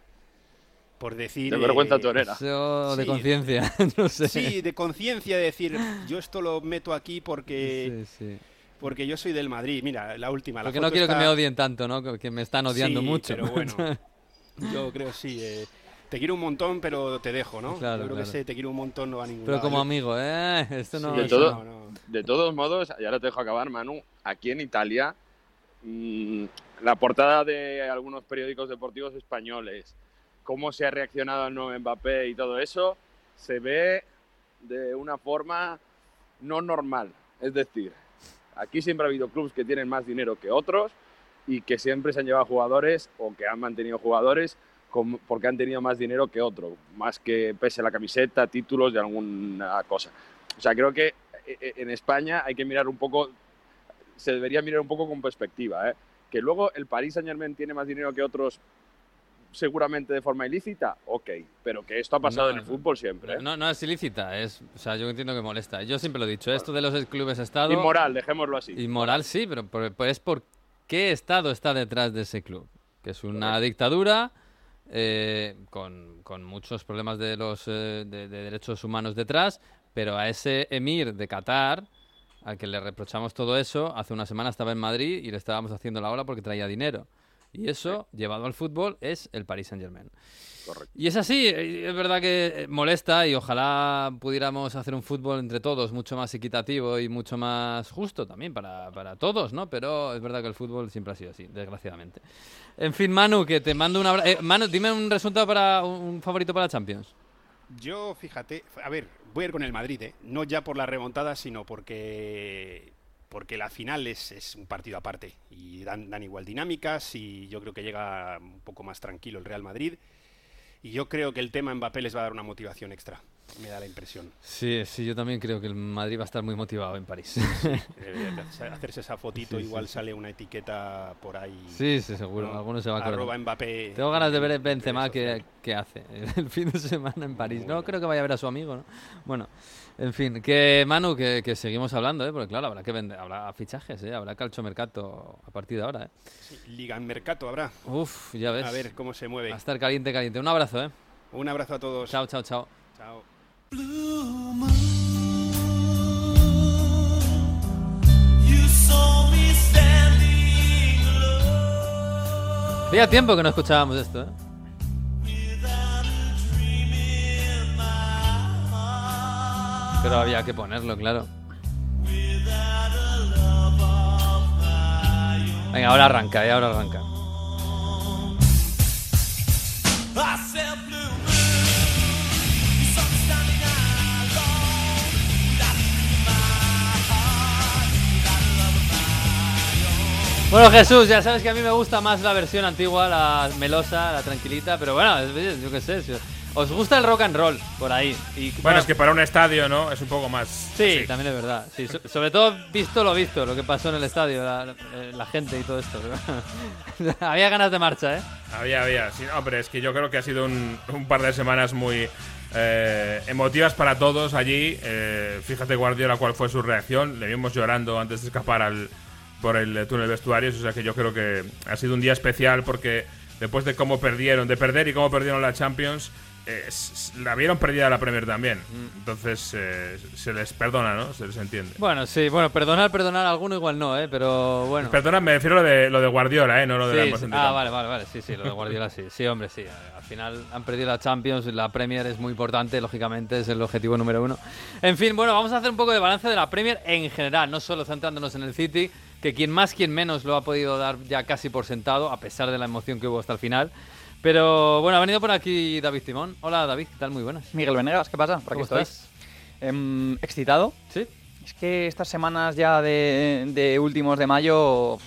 por decir... De vergüenza eh, torera. Eso de Sí. conciencia, no sé. Sí, de conciencia de decir, yo esto lo meto aquí porque, Sí, sí. porque yo soy del Madrid. Mira, la última. la Porque no quiero que me odien tanto, ¿no? Que me están odiando Sí, mucho. Pero bueno, yo creo sí. eh, te quiero un montón, pero te dejo, ¿no? Claro, yo creo que ese te quiero un montón no va a ningún Pero lado. como amigo, ¿eh? Esto no... Sí, De eso todo- no, no. De todos modos, y ahora te dejo acabar, Manu, aquí en Italia, mm, la portada de algunos periódicos deportivos españoles, cómo se ha reaccionado al nuevo Mbappé y todo eso, se ve de una forma no normal. Es decir, aquí siempre ha habido clubes que tienen más dinero que otros y que siempre se han llevado jugadores o que han mantenido jugadores con- porque han tenido más dinero que otro, más que pese la camiseta, títulos de alguna cosa. O sea, creo que eh, eh, en España hay que mirar un poco, se debería mirar un poco con perspectiva, ¿eh? Que luego el Paris Saint Germain tiene más dinero que otros, seguramente de forma ilícita, ok, pero que esto ha pasado No, en el fútbol siempre. ¿eh? No, no es ilícita, es, o sea, yo entiendo que molesta. Yo siempre lo he dicho, esto de los clubes Estado... Inmoral, dejémoslo así. Inmoral sí, pero por- pues es por qué Estado está detrás de ese club. Que es una dictadura eh, con, con muchos problemas de los eh, de, de derechos humanos detrás, pero a ese emir de Qatar, al que le reprochamos todo eso, hace una semana estaba en Madrid y le estábamos haciendo la ola porque traía dinero. Y eso, llevado al fútbol, es el Paris Saint Germain. Correcto. Y es así, eh, es verdad que eh, molesta y ojalá pudiéramos hacer un fútbol entre todos mucho más equitativo y mucho más justo también para, para todos, ¿no? Pero es verdad que el fútbol siempre ha sido así, desgraciadamente. En fin, Manu, que te mando un abrazo. Manu, dime un resultado para un favorito para Champions. Yo, fíjate, a ver, voy a ir con el Madrid, ¿eh? No ya por la remontada, sino porque porque la final es, es un partido aparte y dan, dan igual dinámicas y yo creo que llega un poco más tranquilo el Real Madrid y yo creo que el tema Mbappé les va a dar una motivación extra, me da la impresión. Sí, sí, yo también creo que el Madrid va a estar muy motivado en París. Eh, de hacerse esa fotito, Sí, sí, igual sí. sale una etiqueta por ahí. Sí, sí, seguro. ¿no? Alguno se va a acordar. Arroba Mbappé. Tengo ganas de ver Benzema que hace el fin de semana en París. No Bueno. creo que vaya a ver a su amigo, ¿no? Bueno, en fin, que Manu, que, que seguimos hablando, ¿eh? Porque claro, habrá que vender, habrá fichajes, ¿eh? Habrá calchomercato a partir de ahora, ¿eh? Sí, Liga en Mercato habrá. Uf, ya ves. A ver cómo se mueve. Va a estar caliente, caliente. Un abrazo, ¿eh? Un abrazo a todos. Chao, chao, chao. Chao. Hacía tiempo que no escuchábamos esto, ¿eh? Pero había que ponerlo, claro. Venga, ahora arranca, ¿eh? Ahora arranca. Bueno, Jesús, ya sabes que a mí me gusta más la versión antigua, la melosa, la tranquilita, pero bueno, yo qué sé. Os gusta el rock and roll por ahí. Y, Bueno, es que para un estadio, ¿no? Es un poco más. Sí, así. también es verdad. Sí, so- sobre todo visto lo visto, lo que pasó en el estadio, la, eh, la gente y todo esto. Había ganas de marcha, ¿eh? Había, había. Sí, hombre, es que yo creo que ha sido un, un par de semanas muy eh, emotivas para todos allí. Eh, fíjate, Guardiola, cuál fue su reacción. Le vimos llorando antes de escapar al, por el túnel de vestuarios. O sea que yo creo que ha sido un día especial porque después de cómo perdieron, de perder y cómo perdieron la Champions, eh, s- s- la vieron perdida la Premier también. Entonces eh, se les perdona, ¿no? Se les entiende. Bueno, sí, bueno, perdonar, perdonar a alguno igual no, ¿eh? Pero bueno. Perdona, me refiero a lo de, lo de Guardiola, ¿eh? No lo de la Sí, emoción sí. Ah, vale, vale, vale. Sí, sí, lo de Guardiola sí. Sí, hombre, sí. Al final han perdido la Champions, la Premier es muy importante, lógicamente, es el objetivo número uno. En fin, bueno, vamos a hacer un poco de balance de la Premier en general, no solo centrándonos en el City, que quien más, quien menos lo ha podido dar ya casi por sentado, a pesar de la emoción que hubo hasta el final. Pero bueno, ha venido por aquí David Timón. Hola David, ¿qué tal? Muy buenas. Miguel Venegas, ¿qué pasa? Por ¿Cómo aquí estoy. estás? Em, excitado. ¿Sí? Es que estas semanas ya de, de últimos de mayo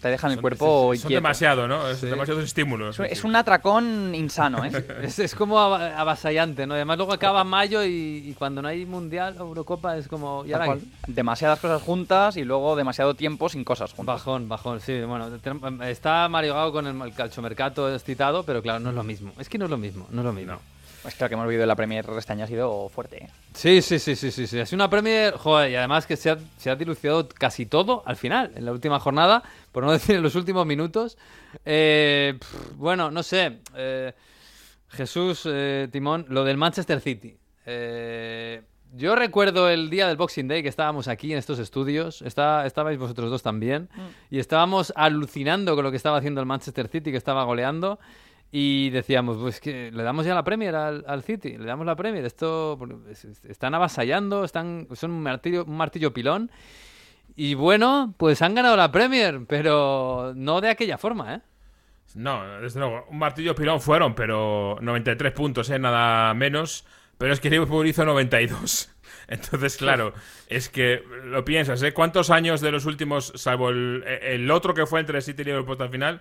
te dejan el cuerpo son demasiado, ¿no? Es Sí. demasiados estímulos. Es, es un atracón insano, ¿eh? Es, es como ava- avasallante, ¿no? Además luego acaba mayo y, y cuando no hay Mundial o Eurocopa es como... ¿y ahora? Demasiadas cosas juntas y luego demasiado tiempo sin cosas juntas. Bajón, bajón, sí. Bueno, ten- está Mario Gago con el, el calchomercato excitado, pero claro, no es lo mismo. Es que no es lo mismo, no es lo mismo. Es que lo que hemos vivido en la Premier este año ha sido fuerte. ¿eh? Sí, sí, sí, sí, sí, sí. Ha sido una Premier, joder, y además que se ha, se ha dilucidado casi todo al final, en la última jornada, por no decir en los últimos minutos. Eh, pff, bueno, no sé. eh, Jesús, eh, Timón, lo del Manchester City. Eh, yo recuerdo el día del Boxing Day que estábamos aquí en estos estudios, está, estabais vosotros dos también, y estábamos alucinando con lo que estaba haciendo el Manchester City, que estaba goleando, y decíamos, pues que le damos ya la Premier al, al City, le damos la Premier, esto es- es- están avasallando, están, son un martillo, un martillo pilón, y bueno, pues han ganado la Premier, pero no de aquella forma, ¿eh? No, desde luego. Un martillo pilón fueron, pero 93 puntos, ¿eh? Nada menos. pero es que Liverpool hizo 92. Entonces, claro, es que lo piensas, ¿eh? ¿Cuántos años de los últimos, salvo el, el otro que fue entre City y Liverpool hasta el final,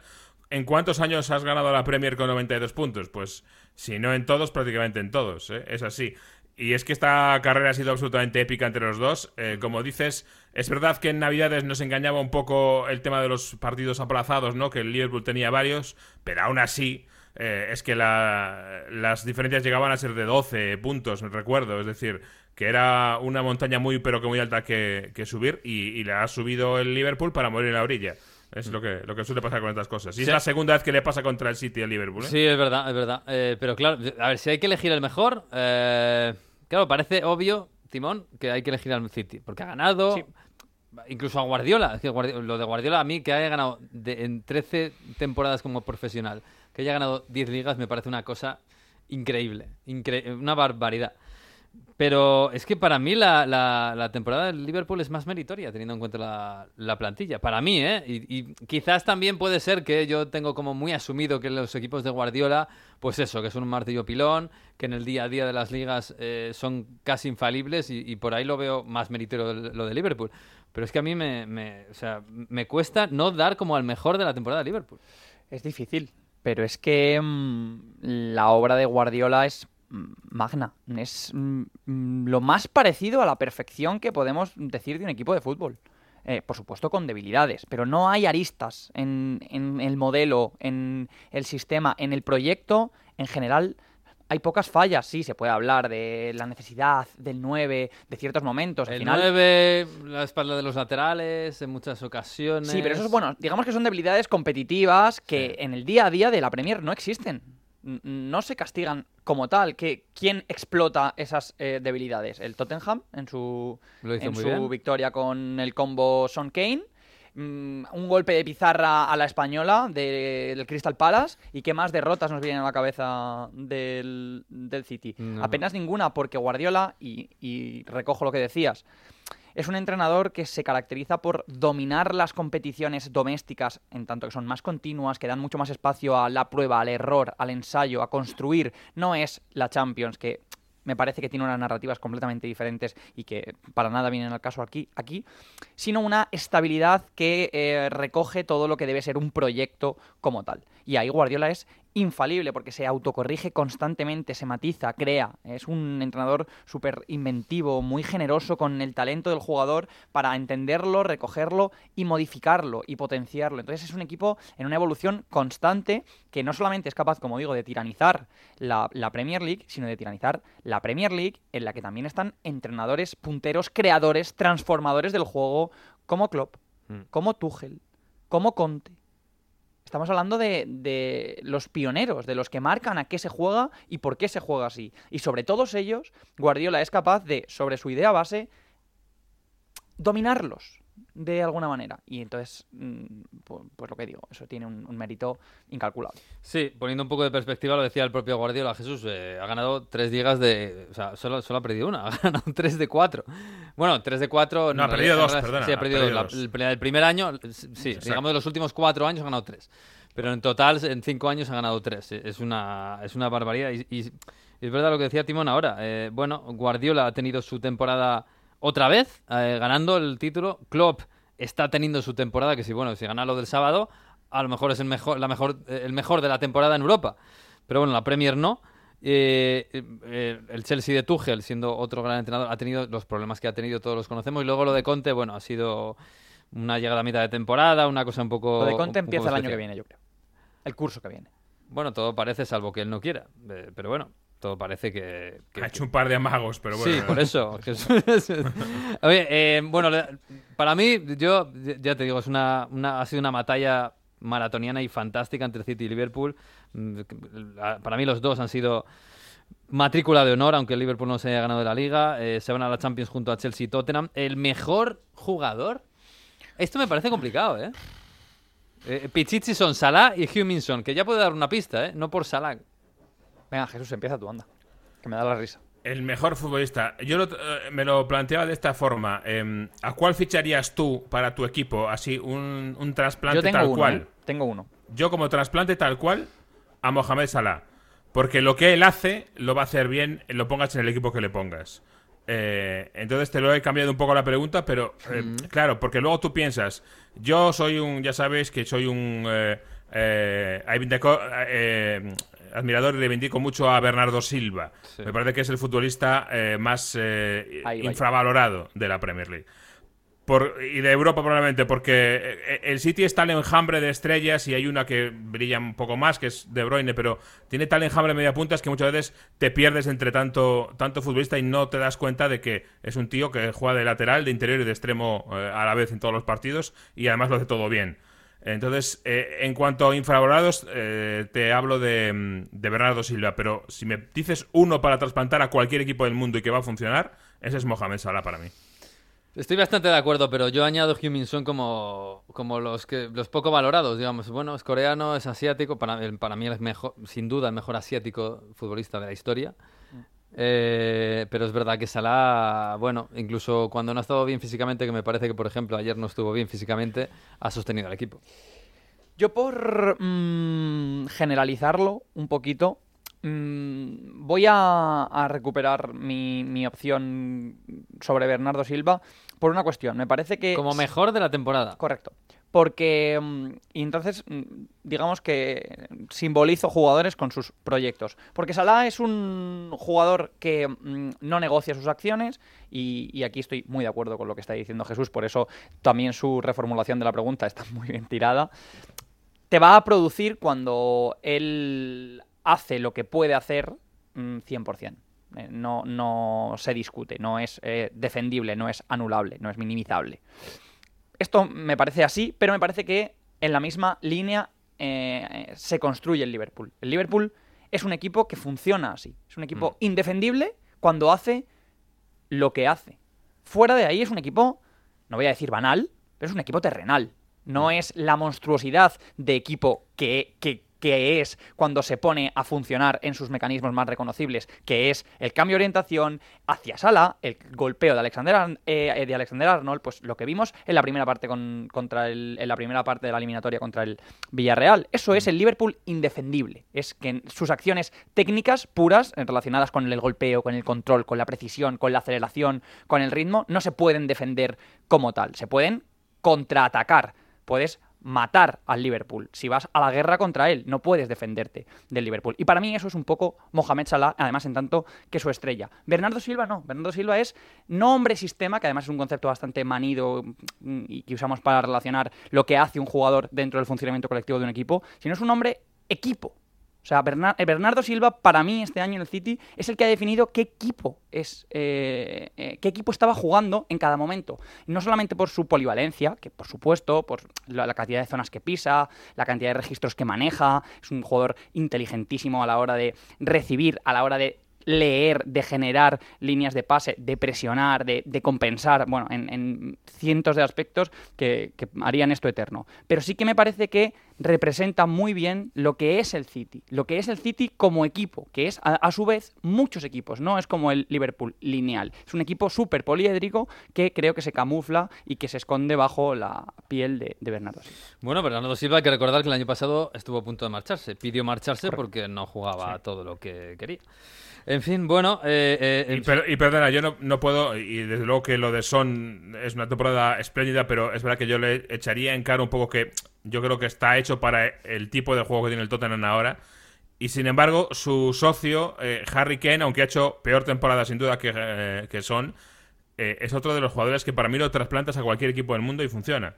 ¿en cuántos años has ganado la Premier con 92 puntos? Pues si no en todos, prácticamente en todos, ¿eh? es así. Y es que esta carrera ha sido absolutamente épica entre los dos. Eh, como dices, es verdad que en Navidades nos engañaba un poco el tema de los partidos aplazados, ¿no? Que el Liverpool tenía varios, pero aún así eh, es que la- las diferencias llegaban a ser de 12 puntos, recuerdo. Es decir, que era una montaña muy, pero que muy alta que, que subir y, y le ha subido el Liverpool para morir en la orilla. Es lo que, lo que suele pasar con estas cosas. Y Sí. es la segunda vez que le pasa contra el City al Liverpool. ¿eh? Sí, es verdad, es verdad. Eh, pero claro, a ver, si hay que elegir el mejor, eh, claro, parece obvio, Timón, que hay que elegir al City, porque ha ganado, Sí. incluso a Guardiola. Es que Guardi- lo de Guardiola a mí, que haya ganado de- en 13 temporadas como profesional, que haya ganado 10 ligas, me parece una cosa increíble, incre- una barbaridad. Pero es que para mí la, la- temporada del Liverpool es más meritoria, teniendo en cuenta la, la plantilla. Para mí, ¿eh? Y, quizás también puede ser que yo tengo como muy asumido que los equipos de Guardiola, pues eso, que son un martillo pilón, que en el día a día de las ligas eh, son casi infalibles y, por ahí lo veo más meritorio lo, de Liverpool. Pero es que a mí me, o sea, me cuesta no dar como al mejor de la temporada de Liverpool. Es difícil, pero es que mm, la obra de Guardiola es magna. Es mm, mm, lo más parecido a la perfección que podemos decir de un equipo de fútbol. Eh, por supuesto con debilidades, pero no hay aristas en, en el modelo, en el sistema, en el proyecto en general. Hay pocas fallas, sí, se puede hablar de la necesidad del 9, de ciertos momentos. Al El final, 9, la espalda de los laterales, en muchas ocasiones. Sí, pero eso es bueno. Digamos que son debilidades competitivas que en el día a día de la Premier no existen. No se castigan como tal. Que, ¿Quién explota esas eh, debilidades? El Tottenham en su, en su victoria con el combo Son Kane. Mm, un golpe de pizarra a la española de- del Crystal Palace. ¿Y qué más derrotas nos vienen a la cabeza del, del City? No. Apenas ninguna, porque Guardiola, y, y recojo lo que decías, es un entrenador que se caracteriza por dominar las competiciones domésticas, en tanto que son más continuas, que dan mucho más espacio a la prueba, al error, al ensayo, a construir. No es la Champions, que me parece que tiene unas narrativas completamente diferentes y que para nada vienen al caso aquí, aquí sino una estabilidad que eh, recoge todo lo que debe ser un proyecto como tal. Y ahí Guardiola es infalible porque se autocorrige constantemente, se matiza, crea. Es un entrenador súper inventivo, muy generoso con el talento del jugador para entenderlo, recogerlo y modificarlo y potenciarlo. Entonces es un equipo en una evolución constante que no solamente es capaz, como digo, de tiranizar la, la Premier League, sino de tiranizar la Premier League en la que también están entrenadores punteros, creadores, transformadores del juego como Klopp, Mm. como Tuchel, como Conte. Estamos hablando de, de los pioneros, de los que marcan a qué se juega y por qué se juega así. Y sobre todos ellos, Guardiola es capaz de, sobre su idea base, dominarlos de alguna manera. Y entonces, mm, pu- pues, lo que digo, eso tiene un, un mérito incalculable. Sí, poniendo un poco de perspectiva, lo decía el propio Guardiola, Jesús, eh, ha ganado tres ligas de... O sea, solo, solo ha perdido una, ha ganado tres de cuatro. Bueno, tres de cuatro... No, ha en perdido realidad- dos, realidad- perdona, Sí, ha ha perdido, dos. La- el, primer- el primer año, sí, Exacto. digamos de los últimos cuatro años ha ganado tres. Pero en total, en cinco años ha ganado tres. Es una, es una barbaridad. Y, y- y es verdad lo que decía Timón ahora. eh, bueno, Guardiola ha tenido su temporada otra vez, eh, ganando el título. Klopp está teniendo su temporada, que si, bueno, si gana lo del sábado, a lo mejor es el mejor, la mejor, eh, el mejor de la temporada en Europa. Pero bueno, la Premier no. Eh, eh, el Chelsea de Tuchel, siendo otro gran entrenador, ha tenido los problemas que ha tenido, todos los conocemos. Y luego lo de Conte, bueno, ha sido una llegada a mitad de temporada, una cosa un poco. Lo de Conte empieza el año que viene, yo creo. El curso que viene. Bueno, todo parece, salvo que él no quiera. Eh, pero bueno, todo parece que. que- Ha hecho un par de amagos, pero bueno. Sí, por eso. Oye, eh, bueno, para mí, yo ya te digo, es una, una- ha sido una batalla maratoniana y fantástica entre City y Liverpool. Mm, Para mí los dos han sido matrícula de honor, aunque el Liverpool no se haya ganado de la liga. Eh, se van a la Champions junto a Chelsea y Tottenham. El mejor jugador. Esto me parece complicado, ¿eh? eh Pichichi son Salah y Huminson, que ya puede dar una pista, ¿eh? No por Salah. Venga, Jesús, empieza tu anda. Que me da la risa. El mejor futbolista. Yo lo- eh, me lo planteaba de esta forma. em, ¿A cuál ficharías tú para tu equipo? Así, un, un trasplante Yo tengo tal uno, cual. ¿eh? Tengo uno. Yo como trasplante tal cual a Mohamed Salah. Porque lo que él hace lo va a hacer bien, lo pongas en el equipo que le pongas. Eh, entonces te lo he cambiado un poco la pregunta, pero eh, claro, porque luego tú piensas, yo soy un, ya sabéis que soy un eh, admirador y reivindico mucho a Bernardo Silva. Sí. Me parece que es el futbolista eh, más eh, infravalorado de la Premier League. Por- y de Europa probablemente, porque eh, el City está el enjambre de estrellas y hay una que brilla un poco más, que es De Bruyne, pero tiene tal enjambre de media puntas que muchas veces te pierdes entre tanto, tanto futbolista y no te das cuenta de que es un tío que juega de lateral, de interior y de extremo eh, a la vez en todos los partidos y además lo hace todo bien. Entonces, eh, en cuanto a infravalorados, eh, te hablo de, de Bernardo Silva, pero si me dices uno para trasplantar a cualquier equipo del mundo y que va a funcionar, ese es Mohamed Salah para mí. Estoy bastante de acuerdo, pero yo añado Heung-Min Son como, como los que los poco valorados, digamos. Bueno, es coreano, es asiático, para, para mí es mejor, sin duda el mejor asiático futbolista de la historia. Eh, pero es verdad que Salah, bueno, incluso cuando no ha estado bien físicamente, que me parece que por ejemplo ayer no estuvo bien físicamente, ha sostenido al equipo. Yo por mm, generalizarlo un poquito, mm, voy a, a recuperar mi, mi opción sobre Bernardo Silva por una cuestión. Me parece que... Como mejor de la temporada. Correcto. Porque, mm, y entonces, mm, digamos que simbolizo jugadores con sus proyectos. Porque Salah es un jugador que mm, no negocia sus acciones y, y aquí estoy muy de acuerdo con lo que está diciendo Jesús, por eso también su reformulación de la pregunta está muy bien tirada. Te va a producir cuando él hace lo que puede hacer mm, 100%. Eh, No, no se discute, no es eh, defendible, no es anulable, no es minimizable. Esto me parece así, pero me parece que en la misma línea eh, se construye el Liverpool. El Liverpool es un equipo que funciona así. Es un equipo indefendible cuando hace lo que hace. Fuera de ahí es un equipo, no voy a decir banal, pero es un equipo terrenal. No es la monstruosidad de equipo que, que, que es cuando se pone a funcionar en sus mecanismos más reconocibles, que es el cambio de orientación hacia Sala, el golpeo de Alexander, eh, de Alexander Arnold, pues lo que vimos en la primera parte con- contra el, en la primera parte de la eliminatoria contra el Villarreal. Eso es el Liverpool indefendible. Es que sus acciones técnicas puras, relacionadas con el golpeo, con el control, con la precisión, con la aceleración, con el ritmo, no se pueden defender como tal. Se pueden contraatacar. Puedes matar al Liverpool. Si vas a la guerra contra él, no puedes defenderte del Liverpool. Y para mí eso es un poco Mohamed Salah, además en tanto que su estrella. Bernardo Silva no. Bernardo Silva es no hombre sistema, que además es un concepto bastante manido mm, y que usamos para relacionar lo que hace un jugador dentro del funcionamiento colectivo de un equipo, sino es un hombre equipo. O sea, eh, Bernardo Silva, para mí, este año en el City, es el que ha definido qué equipo es, eh, eh, qué equipo estaba jugando en cada momento. No solamente por su polivalencia, que por supuesto, por la, cantidad de zonas que pisa, la cantidad de registros que maneja, es un jugador inteligentísimo a la hora de recibir, a la hora de leer, de generar líneas de pase, de presionar, de, compensar, bueno, en, en cientos de aspectos que harían esto eterno. Pero sí que me parece que representa muy bien lo que es el City, lo que es el City como equipo, que es a, a su vez muchos equipos, no es como el Liverpool lineal, es un equipo súper poliédrico que creo que se camufla y que se esconde bajo la piel de, de Bernardo Silva. Bueno, Bernardo Silva hay que recordar que el año pasado estuvo a punto de marcharse. Pidió marcharse porque no jugaba todo lo que quería. En fin, bueno, eh, eh, Y, per- y perdona, yo no, no puedo, y desde luego que lo de Son es una temporada espléndida, pero es verdad que yo le echaría en cara un poco que yo creo que está hecho para el tipo de juego que tiene el Tottenham ahora. Y sin embargo, su socio, eh, Harry Kane, aunque ha hecho peor temporada sin duda que, eh, que Son, eh, es otro de los jugadores que para mí lo trasplantas a cualquier equipo del mundo y funciona.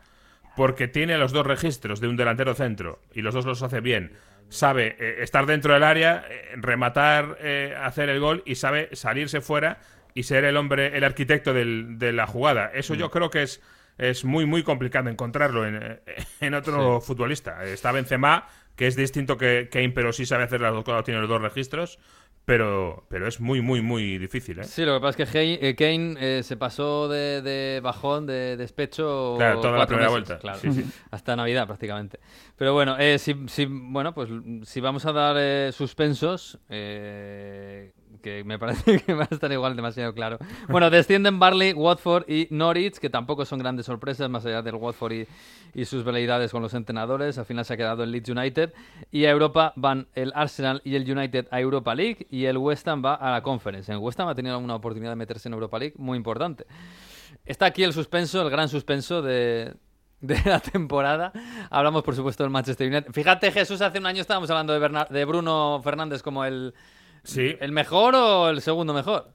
Porque tiene los dos registros de un delantero centro y los dos los hace bien. Sabe eh, estar dentro del área, eh, rematar, eh, hacer el gol y sabe salirse fuera y ser el hombre, el arquitecto del- de la jugada. Eso yo creo que es, es muy, muy complicado encontrarlo en, en otro futbolista. Está Benzema, que es distinto que Kane, pero sí sabe hacer las dos cosas, tiene los dos registros. Pero, pero es muy, muy, muy difícil, ¿eh? Sí, lo que pasa es que eh, Kane eh, se pasó de, de bajón, de despecho. Claro, toda la primera meses, vuelta. Claro, Sí, sí. hasta Navidad prácticamente. Pero bueno, eh, si, si- bueno, pues si vamos a dar eh, suspensos, eh, que me parece que va a estar igual demasiado claro. Bueno, descienden Barley, Watford y Norwich, que tampoco son grandes sorpresas, más allá del Watford y, sus veleidades con los entrenadores. Al final se ha quedado el Leeds United. Y a Europa van el Arsenal y el United a Europa League y el West Ham va a la Conference. En West Ham ha tenido una oportunidad de meterse en Europa League muy importante. Está aquí el suspenso, el gran suspenso de, de la temporada. Hablamos, por supuesto, del Manchester United. Fíjate, Jesús, hace un año estábamos hablando de Bruno Fernández como el, Sí, el mejor o el segundo mejor.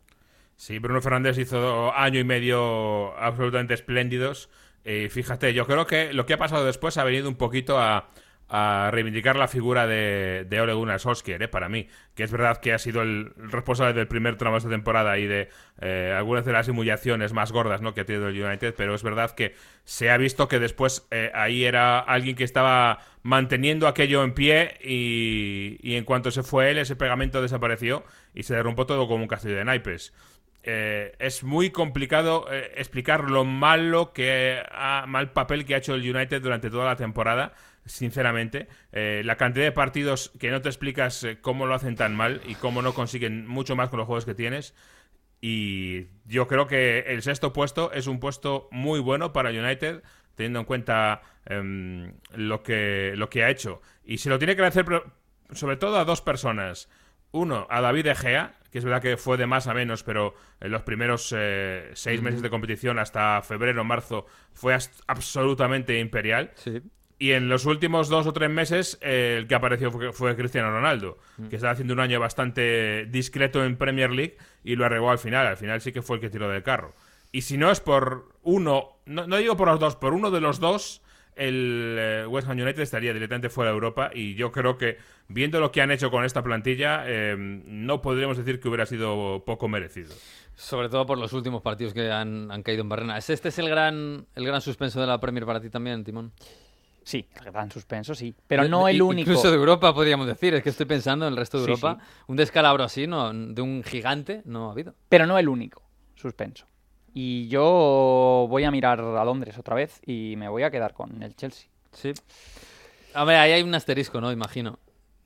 Sí, Bruno Fernández hizo año y medio absolutamente espléndidos. Y fíjate, yo creo que lo que ha pasado después ha venido un poquito a, a reivindicar la figura de, de Ole Gunnar Solskjaer, ¿eh? para mí. Que es verdad que ha sido el responsable del primer tramo de esta temporada y de eh, algunas de las humillaciones más gordas ¿no? que ha tenido el United, pero es verdad que se ha visto que después eh, ahí era alguien que estaba manteniendo aquello en pie y, y en cuanto se fue él, ese pegamento desapareció y se derrumbó todo como un castillo de naipes eh, es muy complicado explicar lo malo que ha, mal papel que ha hecho el United durante toda la temporada. Sinceramente, Eh, la cantidad de partidos que no te explicas eh, cómo lo hacen tan mal y cómo no consiguen mucho más con los juegos que tienes. Y yo creo que el sexto puesto es un puesto muy bueno para United, teniendo en cuenta em, lo, que, lo que ha hecho. Y se lo tiene que hacer pro- sobre todo a dos personas. Uno, a David Egea, que es verdad que fue de más a menos, pero en los primeros eh, seis meses de competición hasta febrero marzo fue absolutamente imperial. Sí. Y en los últimos dos o tres meses, eh, el que apareció fue, fue Cristiano Ronaldo, que está haciendo un año bastante discreto en Premier League y lo arregló al final. Al final sí que fue el que tiró del carro. Y si no es por uno, no, no digo por los dos, por uno de los dos, el eh, West Ham United estaría directamente fuera de Europa. Y yo creo que, viendo lo que han hecho con esta plantilla, eh, no podríamos decir que hubiera sido poco merecido. Sobre todo por los últimos partidos que han, han caído en barrena. ¿Es ¿Este es el gran, el gran suspenso de la Premier para ti también, Timón? Sí, el gran suspenso, sí. Pero no el único. Incluso de Europa, podríamos decir. Es que estoy pensando en el resto de Sí, Europa. Un descalabro así, no, de un gigante, no ha habido. Pero no el único suspenso. Y yo voy a mirar a Londres otra vez y me voy a quedar con el Chelsea. Sí. A ver, ahí hay un asterisco, ¿no? Imagino.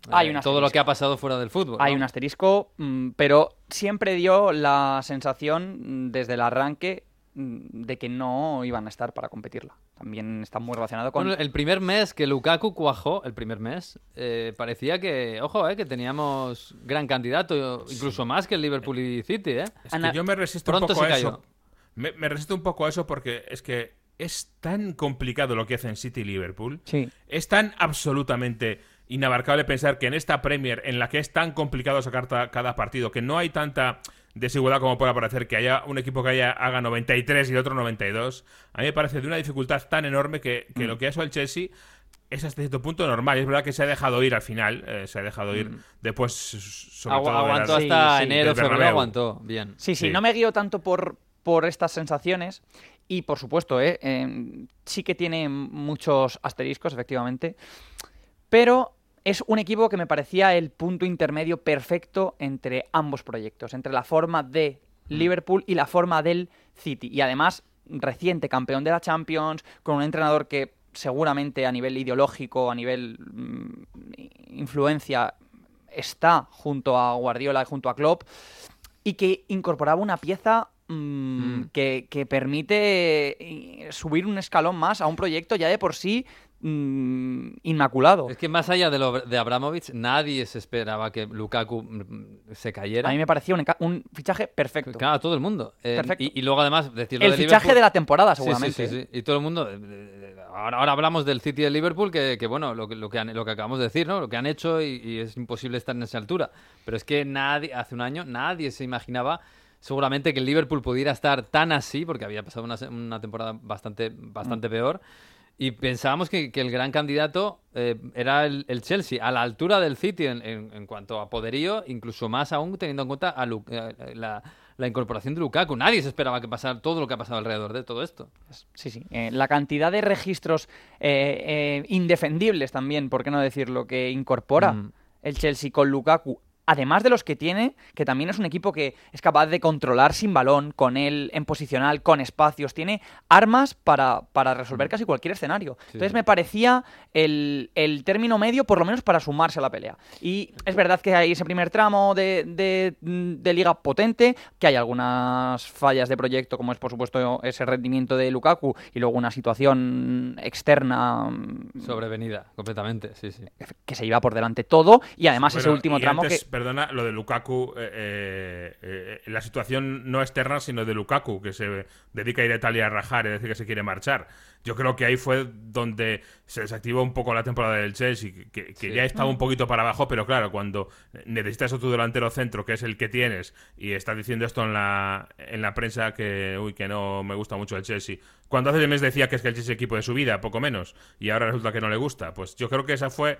Hay Eh, un Todo lo asterisco. que ha pasado fuera del fútbol. Hay ¿no? un asterisco, mm, pero siempre dio la sensación mm, desde el arranque mm, de que no iban a estar para competirla. También está muy relacionado con... Bueno, el primer mes que Lukaku cuajó, el primer mes, eh, parecía que, ojo, eh, que teníamos gran candidato, incluso más que el Liverpool y City, ¿eh? Es que Ana- yo me resisto Pronto un poco a eso. Me, me resisto un poco a eso porque es que es tan complicado lo que hacen City y Liverpool. Sí. Es tan absolutamente inabarcable pensar que en esta Premier, en la que es tan complicado sacar cada partido, que no hay tanta desigualdad como pueda parecer, que haya un equipo que haya, haga 93 y el otro 92, a mí me parece de una dificultad tan enorme que, Mm. que lo que ha hecho el Chelsea es hasta cierto punto normal. Es verdad que se ha dejado ir al final, eh, se ha dejado ir después, sobre Agu- todo de Mm. aguantó las- hasta sí, enero, febrero, aguantó bien. Sí, sí, Sí. no me guío tanto por, por estas sensaciones y por supuesto, ¿eh? em, sí que tiene muchos asteriscos, efectivamente, pero es un equipo que me parecía el punto intermedio perfecto entre ambos proyectos, entre la forma de Liverpool y la forma del City. Y además, reciente campeón de la Champions, con un entrenador que seguramente a nivel ideológico, a nivel mm, influencia, está junto a Guardiola y junto a Klopp y que incorporaba una pieza mm, Mm. que, que permite eh, subir un escalón más a un proyecto ya de por sí mm, inmaculado. Es que más allá de, lo de Abramovich, nadie se esperaba que Lukaku mm, se cayera. A mí me parecía un, un fichaje perfecto. Claro, todo el mundo. Eh, Perfecto. Y, y luego además decirlo El de fichaje Liverpool- de la temporada, Sí, sí, seguramente. Sí, sí, ¿eh? Y todo el mundo. eh, Ahora, ahora hablamos del City de Liverpool, que, que, bueno, lo que, lo, que han- lo que acabamos de decir, ¿no? Lo que han hecho y, y es imposible estar en esa altura. Pero es que nadie, hace un año, nadie se imaginaba seguramente que el Liverpool pudiera estar tan así, porque había pasado una, una temporada bastante, bastante peor. Y pensábamos que, que el gran candidato eh, era el, el Chelsea, a la altura del City en, en- en cuanto a poderío, incluso más aún teniendo en cuenta a Lu- eh, la, la incorporación de Lukaku. Nadie se esperaba que pasara todo lo que ha pasado alrededor de todo esto. Sí, sí. Eh, la cantidad de registros eh, eh, indefendibles también, por qué no decirlo, que incorpora Mm. el Chelsea con Lukaku además de los que tiene, que también es un equipo que es capaz de controlar sin balón, con él en posicional, con espacios, tiene armas para, para resolver casi cualquier escenario. Entonces me parecía el, el término medio, por lo menos para sumarse a la pelea. Y es verdad que hay ese primer tramo de, de- de liga potente, que hay algunas fallas de proyecto, como es por supuesto ese rendimiento de Lukaku, y luego una situación externa mm, Sobrevenida, completamente, sí, sí. que se iba por delante todo, y además ese último tramo antes, que... Perdona, lo de Lukaku, eh, eh, eh, la situación no externa, sino de Lukaku, que se dedica a ir a Italia a rajar y decir que se quiere marchar. Yo creo que ahí fue donde se desactivó un poco la temporada del Chelsea, que, que- Sí. ya estaba un poquito para abajo, pero claro, cuando necesitas otro delantero centro, que es el que tienes, y estás diciendo esto en la, en la prensa, que, uy, que no me gusta mucho el Chelsea. Cuando hace mes decía que es que el Chelsea es equipo de su vida, poco menos, y ahora resulta que no le gusta. Pues yo creo que ese fue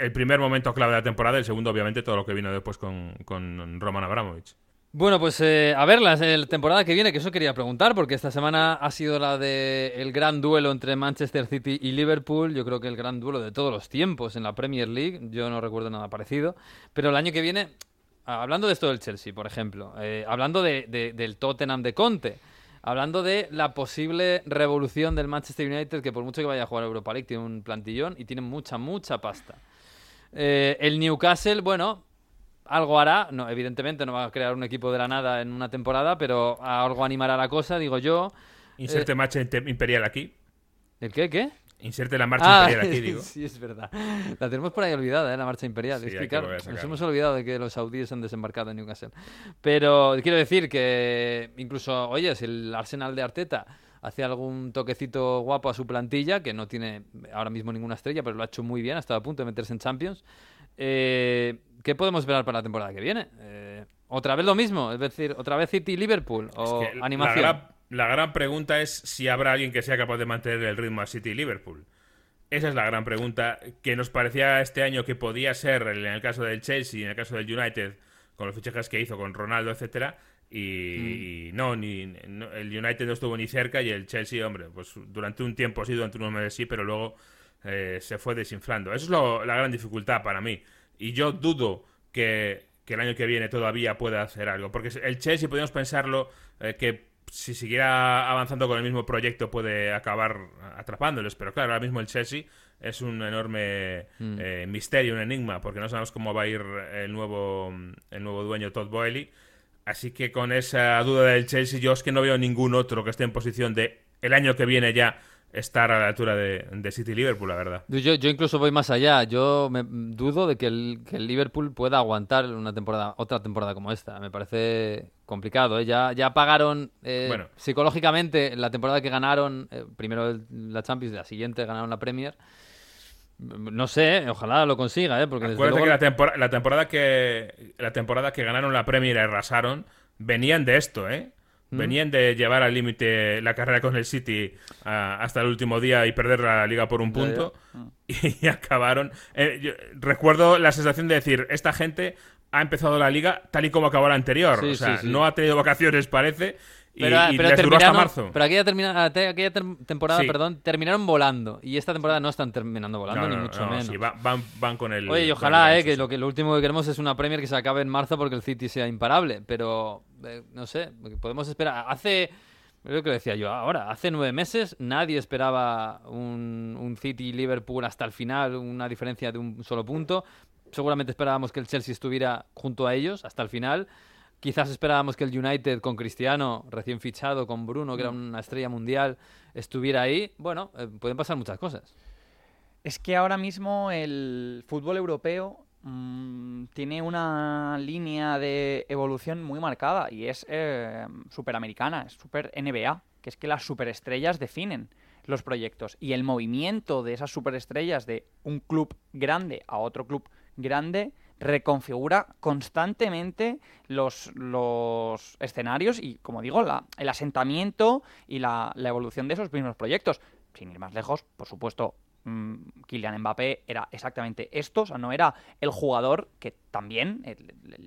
el primer momento clave de la temporada, el segundo, obviamente, todo lo que vino después con, con Roman Abramovich. Bueno, pues eh, a ver, la, la temporada que viene, que eso quería preguntar, porque esta semana ha sido la de el gran duelo entre Manchester City y Liverpool. Yo creo que el gran duelo de todos los tiempos en la Premier League. Yo no recuerdo nada parecido. Pero el año que viene, hablando de esto del Chelsea, por ejemplo, eh, hablando de- de- del Tottenham de Conte, hablando de la posible revolución del Manchester United, que por mucho que vaya a jugar Europa League, tiene un plantillón y tiene mucha, mucha pasta. Eh, el Newcastle, bueno, algo hará. No, evidentemente no va a crear un equipo de la nada en una temporada, pero algo animará la cosa, digo yo. Inserte Eh, marcha imperial aquí. ¿El qué? ¿Qué? Inserte la marcha Ah, imperial aquí, digo. sí, es verdad. La tenemos por ahí olvidada, ¿eh? la marcha imperial. Sí, es que, claro, nos hemos olvidado de que los saudíes han desembarcado en Newcastle. Pero quiero decir que incluso, oye, si el Arsenal de Arteta hace algún toquecito guapo a su plantilla, que no tiene ahora mismo ninguna estrella, pero lo ha hecho muy bien, ha estado a punto de meterse en Champions, eh, ¿qué podemos esperar para la temporada que viene? Eh, ¿Otra vez lo mismo? Es decir, ¿otra vez City-Liverpool? ¿O Es que animación? La gran, la gran pregunta es si habrá alguien que sea capaz de mantener el ritmo a City Liverpool. Esa es la gran pregunta que nos parecía este año que podía ser en el caso del Chelsea y en el caso del United con los fichajes que hizo con Ronaldo, etcétera. Y, y no, ni no, el United no estuvo ni cerca y el Chelsea, hombre, pues durante un tiempo sí, durante unos meses sí, pero luego eh, se fue desinflando. Eso es lo- la gran dificultad para mí. Y yo dudo que, que el año que viene todavía pueda hacer algo. Porque el Chelsea, podemos pensarlo, eh, que si siguiera avanzando con el mismo proyecto puede acabar atrapándoles. Pero claro, ahora mismo el Chelsea es un enorme Mm. eh, misterio, un enigma, porque no sabemos cómo va a ir el nuevo, el nuevo dueño Todd Boehly. Así que con esa duda del Chelsea, yo es que no veo ningún otro que esté en posición de el año que viene ya estar a la altura de, de City y Liverpool, la verdad. Yo, yo incluso voy más allá. Yo me dudo de que el, que el Liverpool pueda aguantar una temporada, otra temporada como esta. Me parece complicado. ¿eh? Ya, ya pagaron eh, Bueno. psicológicamente la temporada que ganaron, eh, primero el- la Champions, la siguiente ganaron la Premier. No sé, ojalá lo consiga, ¿eh? porque Acuérdate luego- que la, tempora- la temporada que la temporada que ganaron la Premier y arrasaron venían de esto, ¿eh? Mm. Venían de llevar al límite la carrera con el City ah, hasta el último día y perder la liga por un punto y acabaron. eh, yo recuerdo la sensación de decir esta gente ha empezado la liga tal y como acabó la anterior, Sí, o sea, sí, sí. no ha tenido vacaciones parece y, Pero, y pero les duró hasta marzo. pero aquella, termina- aquella tem- temporada, perdón, terminaron volando. Y esta temporada no están terminando volando, No, ni no, mucho no, menos. va- van, van con el Oye, y ojalá, eh, que lo, que lo último que queremos es una Premier que se acabe en marzo porque el City sea imparable. Pero, eh, no sé, podemos esperar. Hace, lo que decía yo ahora, hace nueve meses nadie esperaba un, un City-Liverpool hasta el final, una diferencia de un solo punto. Seguramente esperábamos que el Chelsea estuviera junto a ellos hasta el final. Quizás esperábamos que el United con Cristiano, recién fichado, con Bruno, que era una estrella mundial, estuviera ahí. Bueno, eh, pueden pasar muchas cosas. Es que ahora mismo el fútbol europeo mm, tiene una línea de evolución muy marcada y es eh, superamericana, es super NBA, que es que las superestrellas definen los proyectos y el movimiento de esas superestrellas de un club grande a otro club grande reconfigura constantemente los, los escenarios y, como digo, la- el asentamiento y la, la evolución de esos mismos proyectos. Sin ir más lejos, por supuesto, Kylian Mbappé era exactamente esto, o sea, no era el jugador que también,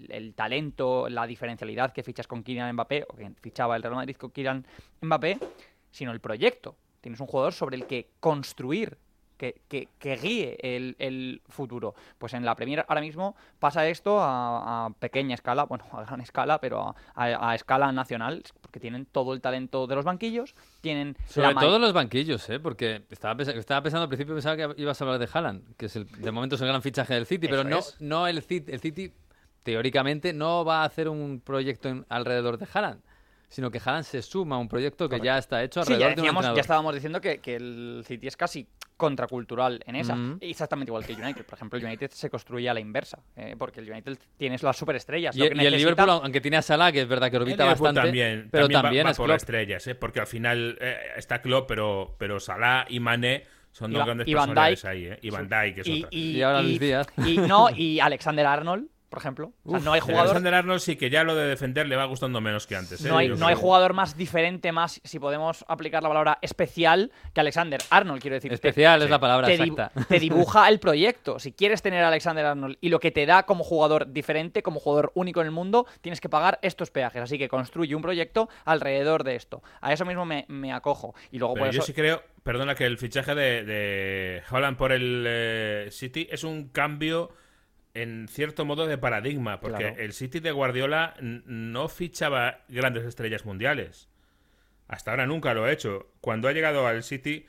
el talento, la diferencialidad que fichas con Kylian Mbappé, o que fichaba el Real Madrid con Kylian Mbappé, sino el proyecto. Tienes un jugador sobre el que construir que, que- que guíe el, el futuro. Pues en la Premier ahora mismo pasa esto a, a pequeña escala, bueno, a gran escala, pero a, a- a escala nacional, porque tienen todo el talento de los banquillos, tienen Sobre la todo los banquillos, ¿eh? Porque estaba, pens- estaba pensando al principio, pensaba que ibas a hablar de Haaland, que es el, de momento es el gran fichaje del City, pero no, es. no el City, el City teóricamente no va a hacer un proyecto en- alrededor de Haaland, sino que Haaland se suma a un proyecto que ya está hecho Sí, alrededor ya, de un decíamos, ya estábamos diciendo que, que el City es casi contracultural en esa. Mm. Exactamente igual que el United. Por ejemplo, el United se construye a la inversa, eh, porque el United tiene las superestrellas. Y, lo que y el necesita- Liverpool, aunque tiene a Salah, que es verdad que El orbita bastante, también, pero también va- también, va, es por Klopp. estrellas, ¿eh? porque al final eh, está Klopp, pero, pero Salah y Mané son dos Va- grandes Dijk. ahí. ¿eh? Y Van Dijk es y, otra. y- Y ahora y- Luis Díaz. Y, no, y Alexander Arnold, por ejemplo. O sea, Uf, no hay jugador. Alexander Arnold sí que ya lo de defender le va gustando menos que antes. ¿eh? No hay, no hay jugador más diferente, más, si podemos aplicar la palabra especial, que Alexander Arnold, quiero decir. Te- Especial es la palabra te, di- exacta. te dibuja el proyecto. Si quieres tener a Alexander Arnold y lo que te da como jugador diferente, como jugador único en el mundo, tienes que pagar estos peajes. Así que construye un proyecto alrededor de esto. A eso mismo me, me acojo. Y luego Pero por yo eso. sí creo, perdona, que el fichaje de, de Holland por el eh, City es un cambio en cierto modo de paradigma, porque Claro. el City de Guardiola no fichaba grandes estrellas mundiales. Hasta ahora nunca lo ha hecho. Cuando ha llegado al City,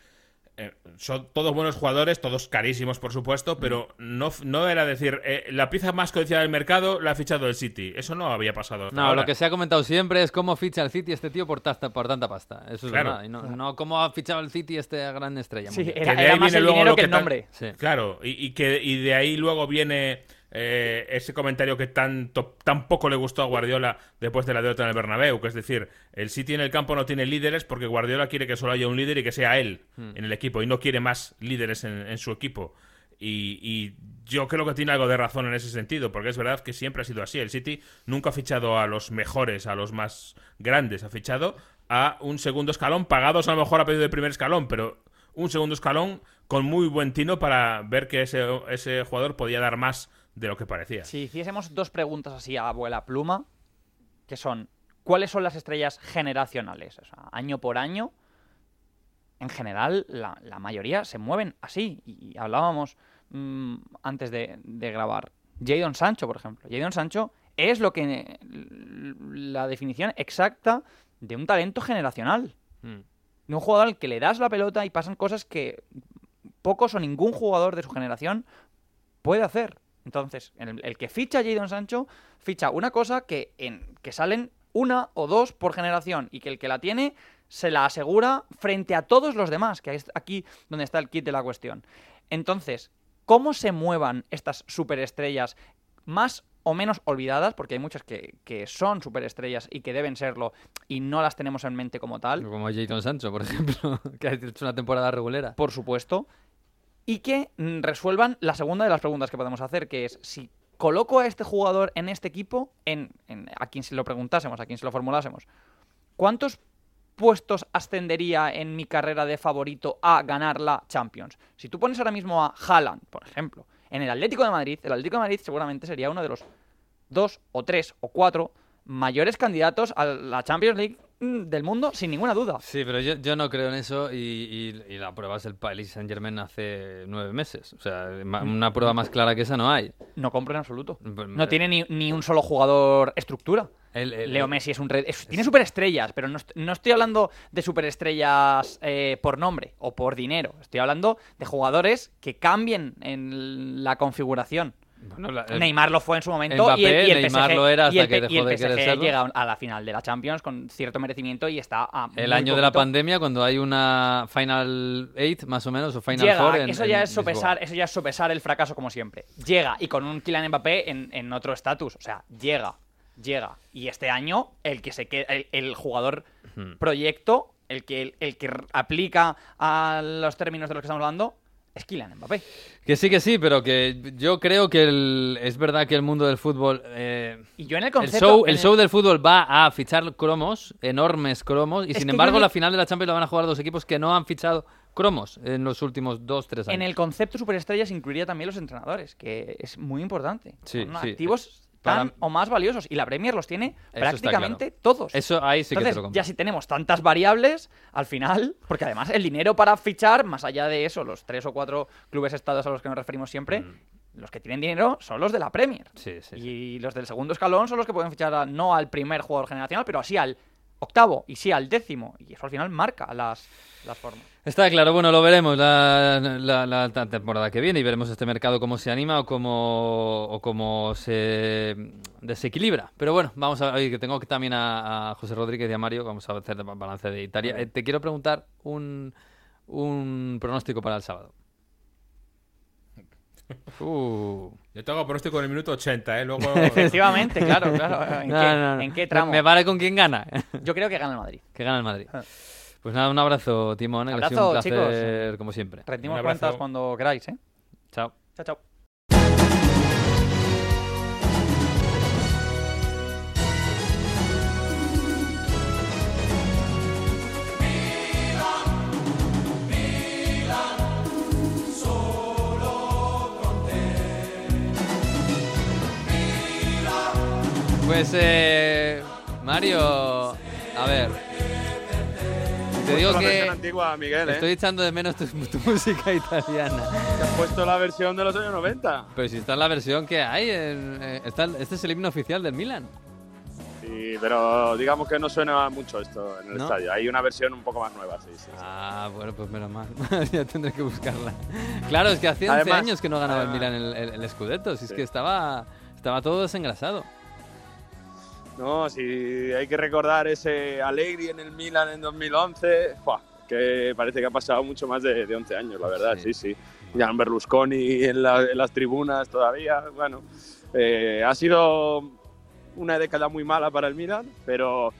eh, son todos buenos jugadores, todos carísimos, por supuesto, pero no, f- no era decir, eh, la pieza más codiciada del mercado la ha fichado el City. Eso no había pasado. hasta No, ahora. lo que se ha comentado siempre es cómo ficha el City este tío por, tasta- por tanta pasta. Eso es Claro. verdad. Y no, no cómo ha fichado el City este gran estrella. Sí, era, de era ahí más viene el luego dinero lo que que el tal- nombre. Sí. Claro, y, y que, y de ahí luego viene eh, ese comentario que tanto, tan poco le gustó a Guardiola después de la derrota en el Bernabéu, que es decir, el City en el campo no tiene líderes porque Guardiola quiere que solo haya un líder y que sea él Hmm. en el equipo y no quiere más líderes en, en su equipo. Y, y yo creo que tiene algo de razón en ese sentido, porque es verdad que siempre ha sido así. El City nunca ha fichado a los mejores, a los más grandes, ha fichado a un segundo escalón, pagados a lo mejor a pedido de primer escalón, pero un segundo escalón con muy buen tino para ver que ese, ese jugador podía dar más de lo que parecía. Si hiciésemos dos preguntas así a abuela pluma, que son, ¿cuáles son las estrellas generacionales? O sea, año por año, en general, la, la mayoría se mueven así. Y hablábamos mm, antes de, de grabar. Jadon Sancho, por ejemplo. Jadon Sancho es lo que la definición exacta de un talento generacional. Mm. De un jugador al que le das la pelota y pasan cosas que pocos o ningún jugador de su generación puede hacer. Entonces, el, el que ficha a Jadon Sancho ficha una cosa que, en, que salen una o dos por generación y que el que la tiene se la asegura frente a todos los demás, que es aquí donde está el kit de la cuestión. Entonces, ¿cómo se muevan estas superestrellas más o menos olvidadas? Porque hay muchas que, que son superestrellas y que deben serlo y no las tenemos en mente como tal Como Jadon Sancho, por ejemplo, que ha hecho una temporada regulera. por supuesto, y que mm, resuelvan la segunda de las preguntas que podemos hacer, que es si coloco a este jugador en este equipo, en, a quien se lo preguntásemos, a quien se lo formulásemos, ¿cuántos puestos ascendería en mi carrera de favorito a ganar la Champions? Si tú pones ahora mismo a Haaland, por ejemplo, en el Atlético de Madrid, el Atlético de Madrid seguramente sería uno de los dos o tres o cuatro mayores candidatos a la Champions League del mundo, sin ninguna duda. Sí, pero yo, yo no creo en eso y, y- y la prueba es el Paris Saint Germain hace nueve meses. O sea, ma- una prueba más clara que esa no hay. No compro en absoluto. Pues, No tiene ni, ni un solo jugador estructura. El- el- Leo Messi es un red. es- tiene superestrellas, pero no, no estoy hablando de superestrellas eh, por nombre o por dinero. Estoy hablando de jugadores que cambien en la configuración. Bueno, la- el- Neymar lo fue en su momento Mbappé, y el, y el Neymar PSG, lo era y el hasta que P- y dejó el de PSG llega a la final de la Champions con cierto merecimiento y está a el año de la pandemia, cuando hay una Final 8, más o menos, o Final Llega, Four. en- eso, en ya es Lisboa. sopesar, eso ya es sopesar el fracaso como siempre. Llega y con un Kylian Mbappé en, en otro estatus. O sea, llega, llega. Y este año el que se queda, el, jugador proyecto, el que, el, que aplica a los términos de los que estamos hablando, es Kylian Mbappé. Que sí, que sí, pero que yo creo que el- es verdad que el mundo del fútbol... eh, Y yo en el el concepto... show, el show del fútbol va a fichar cromos, enormes cromos, y Es sin embargo yo la final de la Champions la van a jugar dos equipos que no han fichado cromos en los últimos dos, tres años. En el concepto superestrellas incluiría también los entrenadores, que es muy importante. Sí, Son sí. activos tan o más valiosos. Y la Premier los tiene prácticamente todos. Eso ahí sí que te lo ya si tenemos tantas variables, al final, porque además el dinero para fichar, más allá de eso, los tres o cuatro clubes estados a los que nos referimos siempre, los que tienen dinero son los de la Premier. Mm. Sí, sí, sí. Y los del segundo escalón son los que pueden fichar a- no al primer jugador generacional, pero así al octavo y sí al décimo. Y eso al final marca las, las formas. Está claro, bueno, lo veremos la, la- la temporada que viene y veremos este mercado cómo se anima o cómo, o cómo se desequilibra. Pero bueno, vamos a ver, que tengo que también a, a José Rodríguez y a Mario, vamos a hacer balance de Italia. Eh, te quiero preguntar un, un pronóstico para el sábado. Uh. Yo tengo pronóstico en el minuto 80, ¿eh? Luego... Efectivamente, claro, claro. ¿En, No, qué, no, no. en qué tramo? Me vale con quién gana. Yo creo que gana el Madrid. que gana el Madrid. Pues nada, un abrazo, Timón. que ha sido un Abrazo, placer, chicos. como siempre. Rendimos Un cuentas cuando queráis, ¿eh? Chao. Chao, chao. Pues, eh, Mario, a ver. Te digo que antigua, Miguel, ¿eh? estoy echando de menos tu, tu música italiana. Que has puesto la versión de los años 90. Pero si está en la versión que hay, eh, está, este es el himno oficial del Milan. Sí, pero digamos que no suena mucho esto en el ¿No? estadio. Hay una versión un poco más nueva, sí, sí. sí. Ah, bueno, pues menos mal. ya tendré que buscarla. Claro, es que hace 11 Además- años que no ganaba el además- Milan el, el, el Scudetto. Si es Sí. que estaba, estaba todo desengrasado. No, si hay que recordar ese Allegri en el Milan en 2011, ¡fua! que parece que ha pasado mucho más de, de 11 años, la verdad, Sí. sí, sí. Jan Berlusconi en, la- en las tribunas todavía, bueno, eh, ha sido una década muy mala para el Milan, pero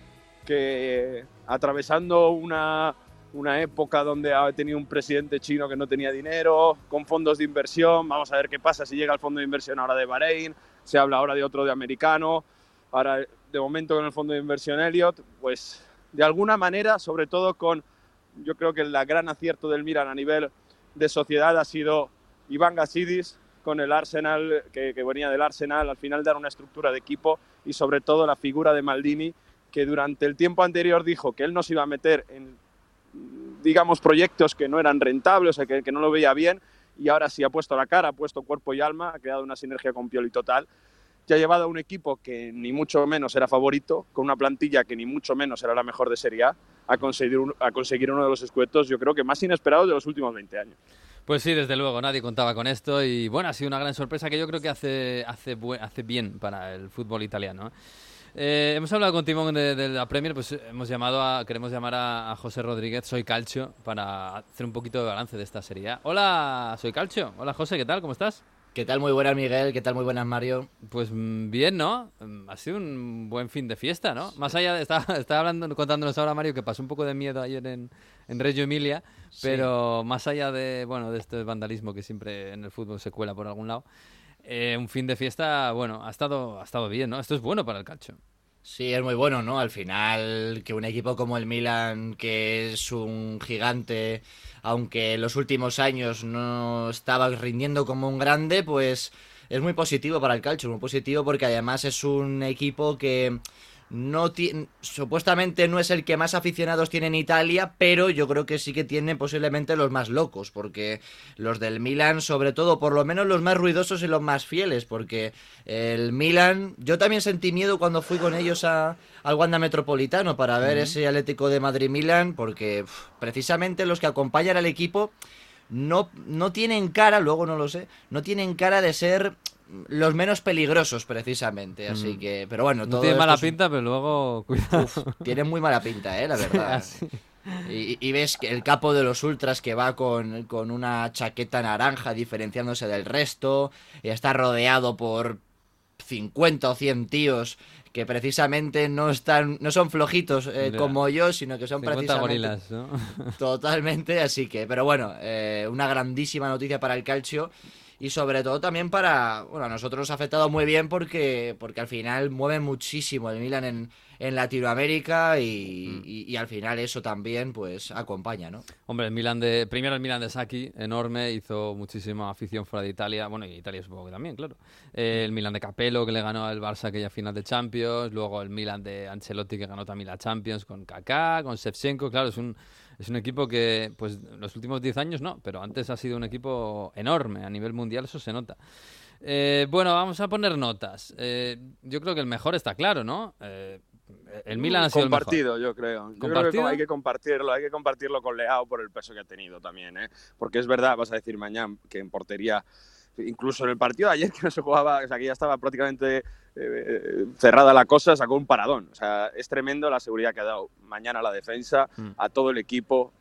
que atravesando una, una época donde ha tenido un presidente chino que no tenía dinero, con fondos de inversión, vamos a ver qué pasa si llega el fondo de inversión ahora de Bahrein, se habla ahora de otro de americano, ahora de momento con el fondo de inversión Elliot, pues de alguna manera, sobre todo con, yo creo que el gran acierto del Milan a nivel de sociedad ha sido Iván Gasidis con el Arsenal, que, venía del Arsenal, al final dar una estructura de equipo y sobre todo la figura de Maldini, que durante el tiempo anterior dijo que él no se iba a meter en, digamos, proyectos que no eran rentables, o sea, que, que no lo veía bien, y ahora sí ha puesto la cara, ha puesto cuerpo y alma, ha creado una sinergia con Pioli total, ha llevado a un equipo que ni mucho menos era favorito, con una plantilla que ni mucho menos era la mejor de Serie A, a conseguir, a conseguir uno de los escuetos, yo creo que más inesperados de los últimos 20 años. Pues sí, desde luego, nadie contaba con esto y bueno, ha sido una gran sorpresa que yo creo que hace, hace, hace bien para el fútbol italiano. ¿eh? Eh, hemos hablado con Timón de, la Premier, pues hemos llamado a, queremos llamar a, a José Rodríguez, soy Calcio, para hacer un poquito de balance de esta serie. Hola, soy Calcio. Hola José, ¿qué tal? ¿Cómo estás? ¿Qué tal? Muy buenas, Miguel. ¿Qué tal? Muy buenas, Mario. Pues mm, bien, ¿no? Mm, Ha sido un buen fin de fiesta, ¿no? Más allá de... Estaba, estaba hablando, contándonos ahora, Mario, que pasó un poco de miedo ayer en, en Reggio Emilia, pero más allá de, bueno, de este vandalismo que siempre en el fútbol se cuela por algún lado, eh, un fin de fiesta, bueno, ha estado, ha estado bien, ¿no? Esto es bueno para el calcio. Sí, es muy bueno, ¿no? Al final, que un equipo como el Milan, que es un gigante, aunque en los últimos años no estaba rindiendo como un grande, pues es muy positivo para el calcio, muy positivo porque además es un equipo que no supuestamente no es el que más aficionados tiene en Italia, pero yo creo que sí que tiene posiblemente los más locos, porque los del Milan, sobre todo, por lo menos los más ruidosos y los más fieles, porque el Milan, yo también sentí miedo cuando fui con ellos a, al Wanda Metropolitano para ver ese Atlético de Madrid-Milan, porque uf, precisamente los que acompañan al equipo no, no tienen cara, luego no lo sé, no tienen cara de ser los menos peligrosos precisamente, así Mm. que, pero bueno, No todo tiene mala es pinta, pero luego, cuidado. Uf, tienen muy mala pinta, eh, la verdad. Así. Y, y ves que el capo de los ultras que va con, con una chaqueta naranja diferenciándose del resto, y está rodeado por 50 o 100 tíos que precisamente no están no son flojitos eh, como yo, sino que son 50 precisamente gorilas, ¿no? Totalmente, así que, pero bueno, eh, una grandísima noticia para el calcio. Y sobre todo también para, bueno, a nosotros nos ha afectado muy bien porque, porque al final mueve muchísimo el Milan en, en Latinoamérica y, y- y al final eso también pues acompaña, ¿no? Hombre, el Milan de, primero el Milan de Saki, enorme, hizo muchísima afición fuera de Italia, bueno, y Italia supongo que también, claro. Eh, el Milan de Capello, que le ganó al Barça aquella final de Champions, luego el Milan de Ancelotti, que ganó también la Champions con Kaká, con Shevchenko, claro, es un, es un equipo que, pues, los últimos 10 años no, pero antes ha sido un equipo enorme, a nivel mundial eso se nota. Eh, bueno, vamos a poner notas. Eh, yo creo que el mejor está claro, ¿no? Eh, el Milan ha sido el mejor. compartido, yo creo. Yo creo que ¿Compartido? hay que compartirlo, hay que compartirlo con Leao por el peso que ha tenido también, ¿eh? Porque es verdad, vas a decir mañana que en portería, incluso en el partido de ayer que no se jugaba, o sea, que ya estaba prácticamente eh, cerrada la cosa, sacó un paradón. O sea, es tremendo la seguridad que ha dado mañana a la defensa, Mm. a todo el equipo.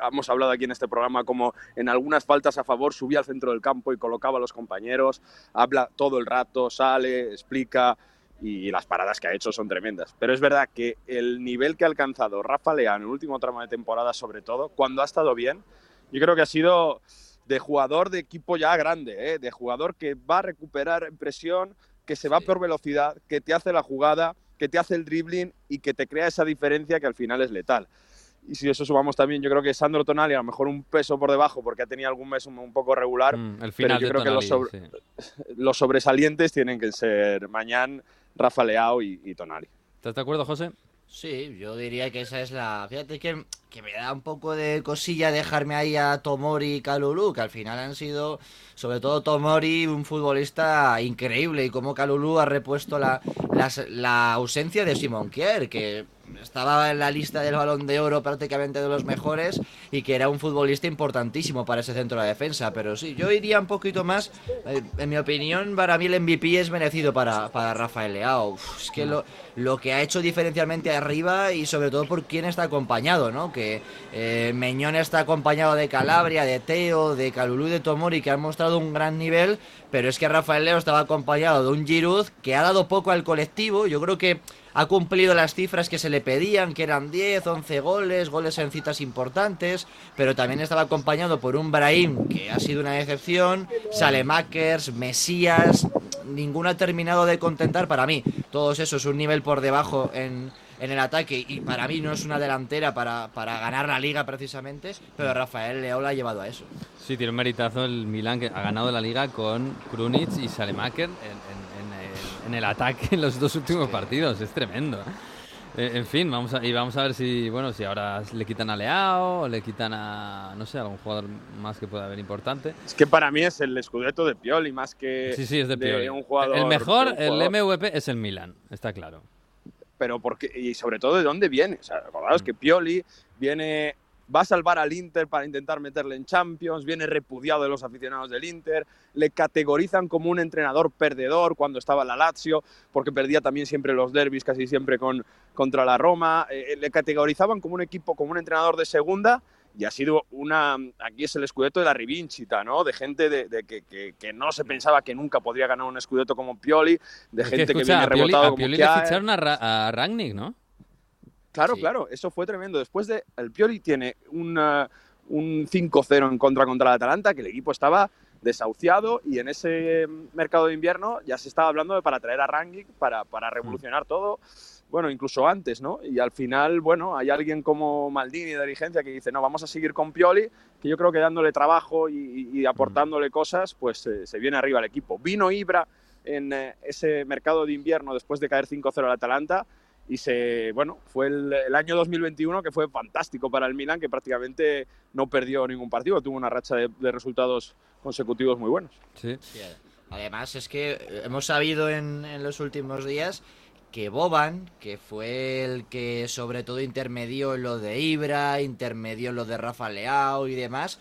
Hemos hablado aquí en este programa como en algunas faltas a favor subía al centro del campo y colocaba a los compañeros, habla todo el rato, sale, explica y las paradas que ha hecho son tremendas. Pero es verdad que el nivel que ha alcanzado Rafa Leao en el último tramo de temporada, sobre todo, cuando ha estado bien, yo creo que ha sido de jugador de equipo ya grande, ¿eh? de jugador que va a recuperar presión, que se va por velocidad, que te hace la jugada, que te hace el dribbling y que te crea esa diferencia que al final es letal. Y si eso sumamos también, yo creo que Sandro Tonali a lo mejor un peso por debajo porque ha tenido algún mes un, un poco regular, Mm, el pero final yo de creo que los, Tonali, sobre- sí. los sobresalientes tienen que ser Mañán, Rafa Leao y, y Tonali. ¿Estás de acuerdo, José? Sí, yo diría que esa es la... Fíjate que, que me da un poco de cosilla dejarme ahí a Tomori y Kalulu, que al final han sido, sobre todo Tomori, un futbolista increíble, y como Kalulu ha repuesto la, las- la ausencia de Simon Kier, que estaba en la lista del balón de oro prácticamente de los mejores y que era un futbolista importantísimo para ese centro de la defensa. Pero sí, yo iría un poquito más. eh, en mi opinión, para mí el MVP es merecido para, para Rafael Leao. Uf, es que lo, lo que ha hecho diferencialmente arriba y sobre todo por quién está acompañado, ¿no? Que eh, Meñón está acompañado de Calabria, de Teo, de Calulú de Tomori, que han mostrado un gran nivel, pero es que Rafael Leo estaba acompañado de un Giroud que ha dado poco al colectivo. Yo creo que ha cumplido las cifras que se le pedían, que eran 10, 11 goles, goles en citas importantes, pero también estaba acompañado por un Brahim que ha sido una decepción, Salemakers, Mesías, ninguno ha terminado de contentar para mí. Todos esos un nivel por debajo en, en el ataque y para mí no es una delantera para, para ganar la liga precisamente, pero Rafael Leao la ha llevado a eso. Sí, tiene un meritazo el Milan que ha ganado la liga con Krunic y Salemaker en, en- en el, en el ataque en los dos últimos partidos. Es tremendo. Eh, en fin, vamos a, y vamos a ver si, bueno, si ahora le quitan a Leao o le quitan a, no sé, algún jugador más que pueda haber importante. Es que para mí es el escudeto de Pioli más que Sí, sí, es de Pioli. un jugador. el mejor, de el. MVP es el Milan, está claro. Pero porque y sobre todo de dónde viene. O sea, acordaos que Pioli viene va a salvar al Inter para intentar meterle en Champions, viene repudiado de los aficionados del Inter, le categorizan como un entrenador perdedor cuando estaba en la Lazio, porque perdía también siempre los derbis, casi siempre con, contra la Roma, eh, le categorizaban como un equipo, como un entrenador de segunda, y ha sido una, aquí es el escudeto de la rivincita, ¿no? De gente de, de que, que- que no se pensaba que nunca podría ganar un escudeto como Pioli, de Es que, gente que, escucha, viene a Pioli, rebotado a como Pioli le ficharon a, Ra- a Rangnick, ¿no? Claro, Sí. claro, eso fue tremendo. Después de el Pioli tiene una- un 5-0 en contra contra el Atalanta, que el equipo estaba desahuciado y en ese mercado de invierno ya se estaba hablando de para traer a Rangnick para, para revolucionar todo, bueno, incluso antes, ¿no? Y al final, bueno, hay alguien como Maldini de dirigencia que dice, no, vamos a seguir con Pioli, que yo creo que dándole trabajo y, y aportándole cosas, pues eh, se viene arriba el equipo. Vino Ibra en eh, ese mercado de invierno después de caer 5-0 al Atalanta y se bueno fue el, el año 2021 que fue fantástico para el Milan que prácticamente no perdió ningún partido tuvo una racha de, de resultados consecutivos muy buenos Sí. Sí, Además es que hemos sabido en, en los últimos días que Boban, que fue el que sobre todo intermedió en lo de Ibra, intermedió en lo de Rafa Leao y demás,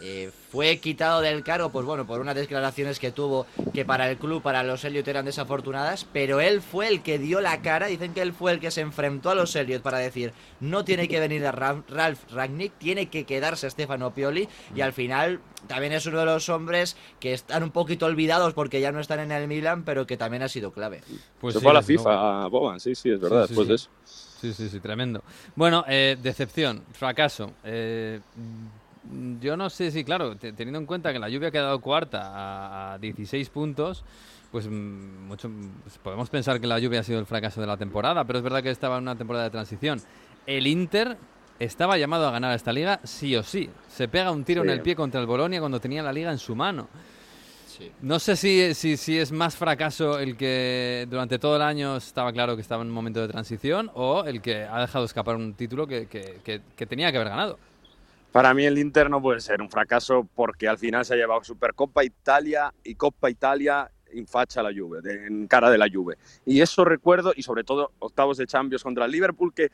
eh, fue quitado del cargo, pues bueno, por unas declaraciones que tuvo que para el club, para los Elliot eran desafortunadas, pero él fue el que dio la cara, dicen que él fue el que se enfrentó a los Elliot para decir, no tiene que venir a Ra- Ralph Ragnick, tiene que quedarse Stefano Pioli, y al final también es uno de los hombres que están un poquito olvidados porque ya no están en el Milan, pero que también ha sido clave. Pues se sí, fue a la. FIFA a Boban sí sí es verdad Sí, sí, después sí. de eso Sí, sí, sí, tremendo. Bueno, eh, decepción, fracaso. Eh, yo no sé si, claro, te- teniendo en cuenta que la lluvia ha quedado cuarta a, a 16 puntos, pues mm, mucho, pues podemos pensar que la lluvia ha sido el fracaso de la temporada, pero es verdad que estaba en una temporada de transición. El Inter estaba llamado a ganar esta liga sí o sí. Se pega un tiro en el pie contra el Bolonia cuando tenía la liga en su mano. Sí. No sé si, si, si es más fracaso el que durante todo el año estaba claro que estaba en un momento de transición o el que ha dejado escapar un título que, que- que- que tenía que haber ganado. Para mí el Inter no puede ser un fracaso porque al final se ha llevado Supercopa Italia y Coppa Italia en facha la Juve, en cara de la Juve. Y eso recuerdo, y sobre todo octavos de Champions contra el Liverpool, que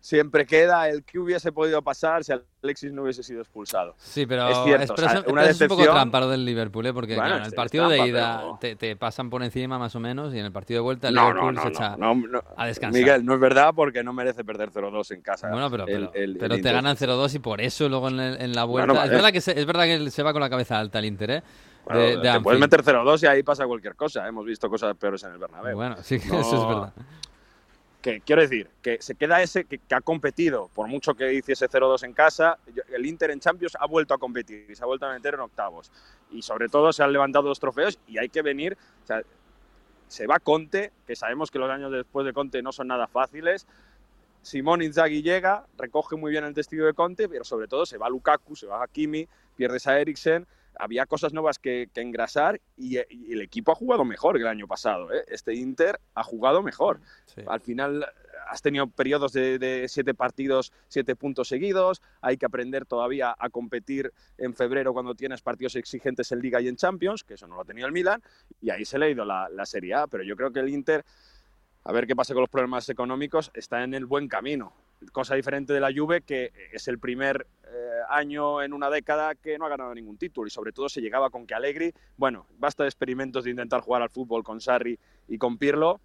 siempre queda el que hubiese podido pasar si Alexis no hubiese sido expulsado. Sí, pero Es cierto, pero o sea, una es un poco trampa lo del Liverpool, ¿eh? porque Bueno, claro, en el es- es partido de trampa, ida pero- te, te pasan por encima más o menos y en el partido de vuelta el No, Liverpool no, se no, echa no, no. a descansar. Miguel, no es verdad porque no merece perder 0-2 en casa. Bueno, pero, el- pero, el- el pero te Inter. ganan 0-2 y por eso luego en, el- en la vuelta... Bueno, es, verdad que se, es verdad que se va con la cabeza alta el Inter, ¿eh? Bueno, de, de te puedes meter 0-2 y ahí pasa cualquier cosa. Hemos visto cosas peores en el Bernabéu. Bueno, sí, No. eso es verdad. Que quiero decir, que se queda ese que, que ha competido, por mucho que hiciese 0-2 en casa, el Inter en Champions ha vuelto a competir y se ha vuelto a meter en octavos. Y sobre todo se han levantado dos trofeos y hay que venir, o sea, se va Conte, que sabemos que los años después de Conte no son nada fáciles. Simón Inzaghi llega, recoge muy bien el testigo de Conte, pero sobre todo se va Lukaku, se va Hakimi, pierdes a Eriksen, había cosas nuevas que, que engrasar y, y el equipo ha jugado mejor que el año pasado. ¿eh? Este Inter ha jugado mejor. Sí. Al final has tenido periodos de, de siete partidos, siete puntos seguidos. Hay que aprender todavía a competir en febrero cuando tienes partidos exigentes en Liga y en Champions, que eso no lo ha tenido el Milan. Y ahí se le ha ido la, la Serie A. Pero yo creo que el Inter, a ver qué pasa con los problemas económicos, está en el buen camino. Cosa diferente de la Juve, que es el primer eh, año en una década que no ha ganado ningún título. Y sobre todo se llegaba con que Allegri, bueno, basta de experimentos de intentar jugar al fútbol con Sarri y con Pirlo.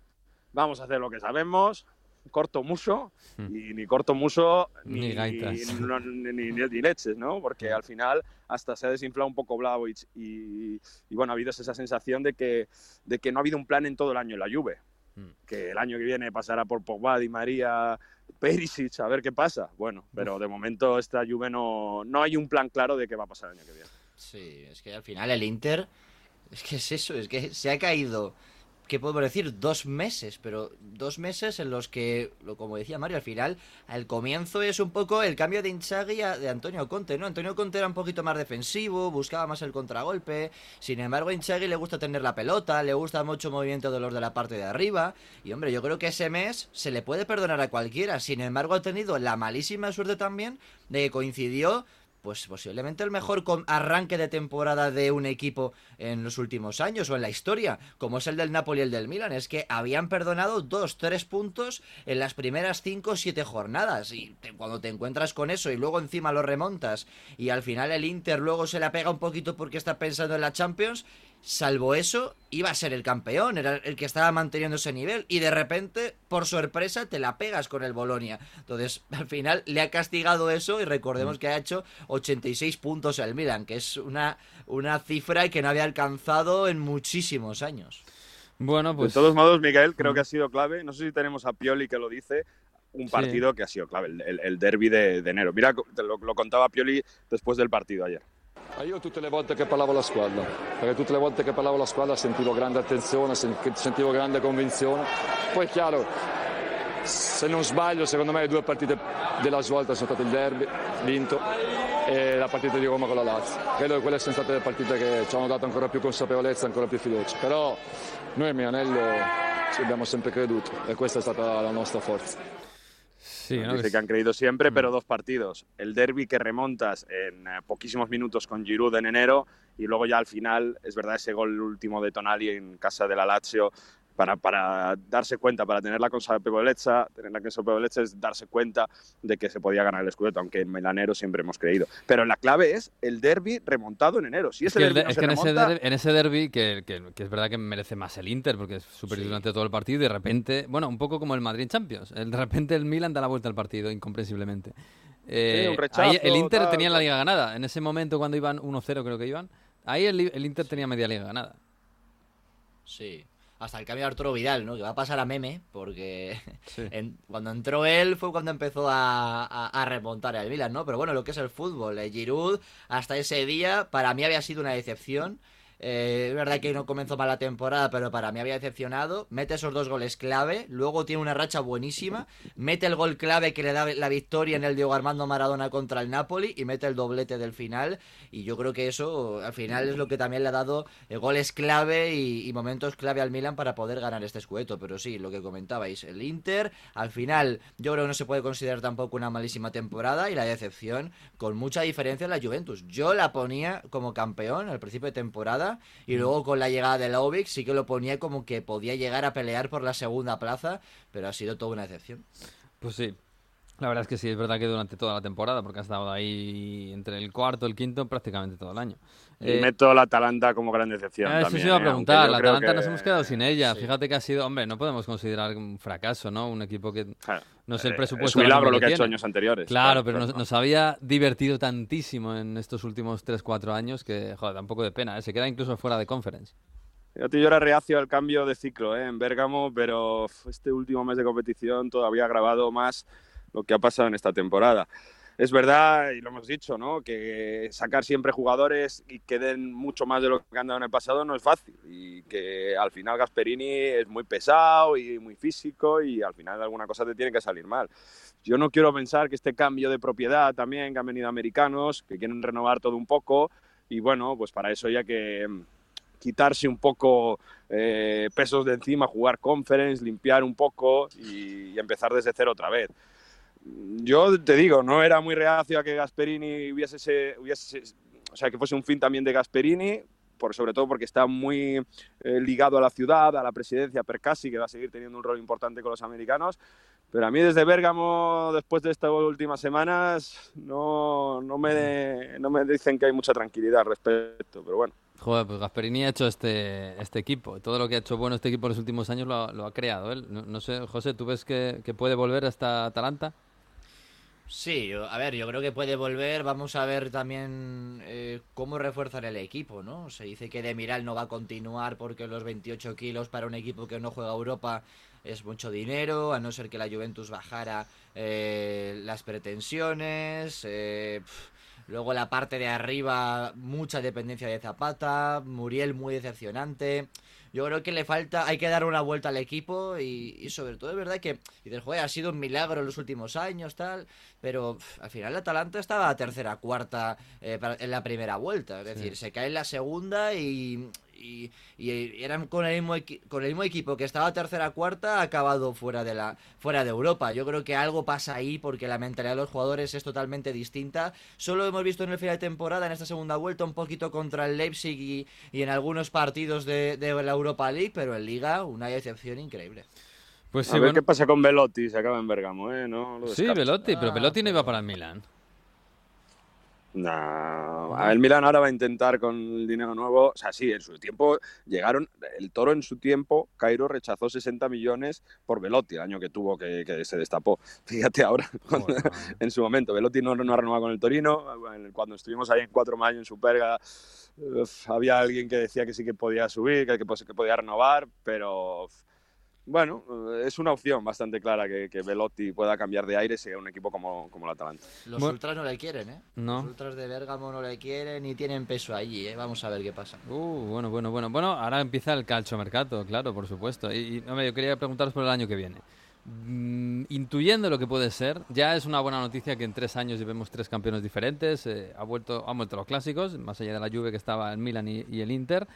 Vamos a hacer lo que sabemos, corto mucho, Hmm. y ni corto mucho Ni ni, gaitas. no- ni, ni- ni leches, ¿no? Porque al final hasta se ha desinflado un poco Blaovic y, y, bueno, ha habido esa sensación de que, de que no ha habido un plan en todo el año en la Juve. Mm. Que el año que viene pasará por Pogba, Di María, Perisic, a ver qué pasa. Bueno, pero de momento esta Juve no, no hay un plan claro de qué va a pasar el año que viene. Sí, es que al final el Inter. Es que es eso, es que se ha caído. ¿Qué puedo decir? Dos meses, pero dos meses en los que, como decía Mario, al final, al comienzo es un poco el cambio de Inzaghi a de Antonio Conte, ¿no? Antonio Conte era un poquito más defensivo, buscaba más el contragolpe, sin embargo a Inzaghi le gusta tener la pelota, le gusta mucho movimiento de los de la parte de arriba, y hombre, yo creo que ese mes se le puede perdonar a cualquiera, sin embargo ha tenido la malísima suerte también de que coincidió pues posiblemente el mejor arranque de temporada de un equipo en los últimos años o en la historia, como es el del Napoli y el del Milan. Es que habían perdonado dos, tres puntos en las primeras cinco o siete jornadas. Y te- cuando te encuentras con eso y luego encima lo remontas y al final el Inter luego se la pega un poquito porque está pensando en la Champions, salvo eso, iba a ser el campeón, era el que estaba manteniendo ese nivel y de repente, por sorpresa, te la pegas con el Bolonia. Entonces, al final le ha castigado eso y recordemos que ha hecho 86 puntos el Milan, que es una, una cifra que no había alcanzado en muchísimos años. Bueno, pues... de todos modos, Miguel, creo que ha sido clave. No sé si tenemos a Pioli que lo dice. Un Sí. partido que ha sido clave, el, el, el derby de, de enero. Mira, te lo, lo contaba Pioli después del partido ayer. Ah, Io tutte le volte che parlavo alla squadra, perché tutte le volte che parlavo alla squadra sentivo grande attenzione, sen- sentivo grande convinzione. Poi è chiaro, se non sbaglio, secondo me le due partite della svolta sono state il derby, vinto, e la partita di Roma con la Lazio. Credo che quelle siano state le partite che ci hanno dato ancora più consapevolezza, ancora più fiducia. Però noi a Milanello ci abbiamo sempre creduto e questa è stata la nostra forza. Sí, ¿no? Dice Que han creído siempre, Mm. pero dos partidos. El derby que remontas en eh, poquísimos minutos con Giroud en enero y luego ya al final, es verdad, ese gol último de Tonali en casa de la Lazio para, para darse cuenta, para tener la consapevolezza, tener la consapevolezza es darse cuenta de que se podía ganar el Scudetto, aunque en Melanero siempre hemos creído. Pero la clave es el derby remontado en enero. Si Es que, el derbi de- no es se que en, ese remonta, derbi, en ese derbi, que, que- que es verdad que merece más el Inter, porque es superior Sí. durante todo el partido, y de repente, bueno, un poco como el Madrid Champions, el- de repente el Milan da la vuelta al partido, incomprensiblemente. Eh, un rechazo, ahí el Inter tal, tenía la liga ganada, en ese momento cuando iban 1-0 creo que iban, ahí el, el Inter tenía media liga ganada. Sí. Hasta el cambio de Arturo Vidal, ¿no? Que va a pasar a meme, porque Sí. en- cuando entró él fue cuando empezó a, a- a remontar al Milan, ¿no? Pero bueno, lo que es el fútbol, eh, Giroud hasta ese día para mí había sido una decepción. Eh, es verdad que no comenzó mal la temporada, pero para mí había decepcionado. Mete esos dos goles clave, luego tiene una racha buenísima, mete el gol clave que le da la victoria en el Diego Armando Maradona contra el Napoli y mete el doblete del final. Y yo creo que eso al final es lo que también le ha dado eh, goles clave y, y momentos clave al Milan para poder ganar este escueto. Pero sí, lo que comentabais, el Inter, al final yo creo que no se puede considerar tampoco una malísima temporada y la decepción con mucha diferencia en la Juventus. Yo la ponía como campeón al principio de temporada y luego con la llegada de Lovic sí que lo ponía como que podía llegar a pelear por la segunda plaza, pero ha sido toda una decepción. Pues sí. La verdad es que sí, es verdad que durante toda la temporada, porque ha estado ahí entre el cuarto y el quinto prácticamente todo el año. Y Eh, meto la Atalanta como gran decepción. Ah, Eso también, se iba a ¿eh? preguntar. Aunque La Atalanta que- nos hemos quedado sin ella. sí. Fíjate que ha sido, hombre, no podemos considerar un fracaso, ¿no? Un equipo que no sé el Eh, presupuesto. es un milagro lo que ha hecho tiene. años anteriores. Claro, Claro, pero claro. nos, nos había divertido tantísimo en estos últimos 3-4 años que, joder, da un poco de pena. ¿eh? Se queda incluso fuera de conference. Yo era reacio al cambio de ciclo ¿eh? en Bérgamo, pero este último mes de competición todavía ha agravado más lo que ha pasado en esta temporada. Es verdad, y lo hemos dicho, ¿no? que sacar siempre jugadores y que den mucho más de lo que han dado en el pasado no es fácil. Y que al final Gasperini es muy pesado y muy físico y al final alguna cosa te tiene que salir mal. Yo no quiero pensar que este cambio de propiedad también, que han venido americanos, que quieren renovar todo un poco, y bueno, pues para eso ya que mm, quitarse un poco eh, pesos de encima, jugar conference, limpiar un poco y, y empezar desde cero otra vez. Yo te digo, no era muy reacio a que Gasperini hubiese, ese- hubiese o sea, que fuese un fin también de Gasperini, por, sobre todo porque está muy eh, ligado a la ciudad, a la presidencia Percasi, que va a seguir teniendo un rol importante con los americanos. Pero a mí desde Bérgamo, después de estas últimas semanas, no, no, me, no me dicen que hay mucha tranquilidad al respecto. Pero bueno, Joder, pues Gasperini ha hecho este, este equipo. Todo lo que ha hecho bueno este equipo en los últimos años lo, lo ha creado él. No, no sé, José, ¿tú ves que, que puede volver hasta Atalanta? Sí, a ver, yo creo que puede volver. Vamos a ver también eh, cómo refuerzan el equipo, ¿no? Se dice que Demiral no va a continuar porque los 28 kilos para un equipo que no juega Europa es mucho dinero, a no ser que la Juventus bajara eh, las pretensiones. eh, luego la parte de arriba, mucha dependencia de Zapata. Muriel muy decepcionante. Yo creo que le falta, hay que dar una vuelta al equipo y, y sobre todo es verdad que dices, joder, ha sido un milagro en los últimos años, tal, pero al final el Atalanta estaba tercera, cuarta eh, en la primera vuelta, es decir, se cae en la segunda y, y, y eran con el, mismo con el mismo equipo que estaba tercera, cuarta, ha acabado fuera de, la, fuera de Europa. Yo creo que algo pasa ahí porque la mentalidad de los jugadores es totalmente distinta. Solo hemos visto en el final de temporada, en esta segunda vuelta, un poquito contra el Leipzig y, y en algunos partidos de, de la Europa League, pero en Liga una decepción increíble. Pues a sí, ver bueno. qué pasa con Velotti, se acaba en Bérgamo, ¿eh? No lo Sí. Velotti, pero Velotti no iba para el Milan. No, el Milan ahora va a intentar con el dinero nuevo. O sea, sí, en su tiempo llegaron. El toro en su tiempo, Cairo rechazó 60 millones por Velotti, el año que tuvo que, que se destapó. Fíjate ahora, cuando- en su momento. Velotti no, no ha renovado con el Torino. Cuando estuvimos ahí en 4 mayo en Superga, uf, había alguien que decía que sí que podía subir, que, que, pues, que podía renovar, pero. uf, Bueno, eh, es una opción bastante clara que, que Velotti pueda cambiar de aire si un equipo como, como el Atalanta. Los Bueno. ultras no le quieren, ¿eh? No. Los ultras de Bérgamo no le quieren ni tienen peso allí, ¿eh? Vamos a ver qué pasa. Uh, bueno, bueno, bueno. Bueno, ahora empieza el calciomercato, claro, por supuesto. Y, y, hombre, yo quería preguntaros por el año que viene. Mm, intuyendo lo que puede ser, ya es una buena noticia que en tres años llevemos tres campeones diferentes. eh, ha vuelto, han vuelto los clásicos, más allá de la Juve que estaba el Milan y, y el Inter.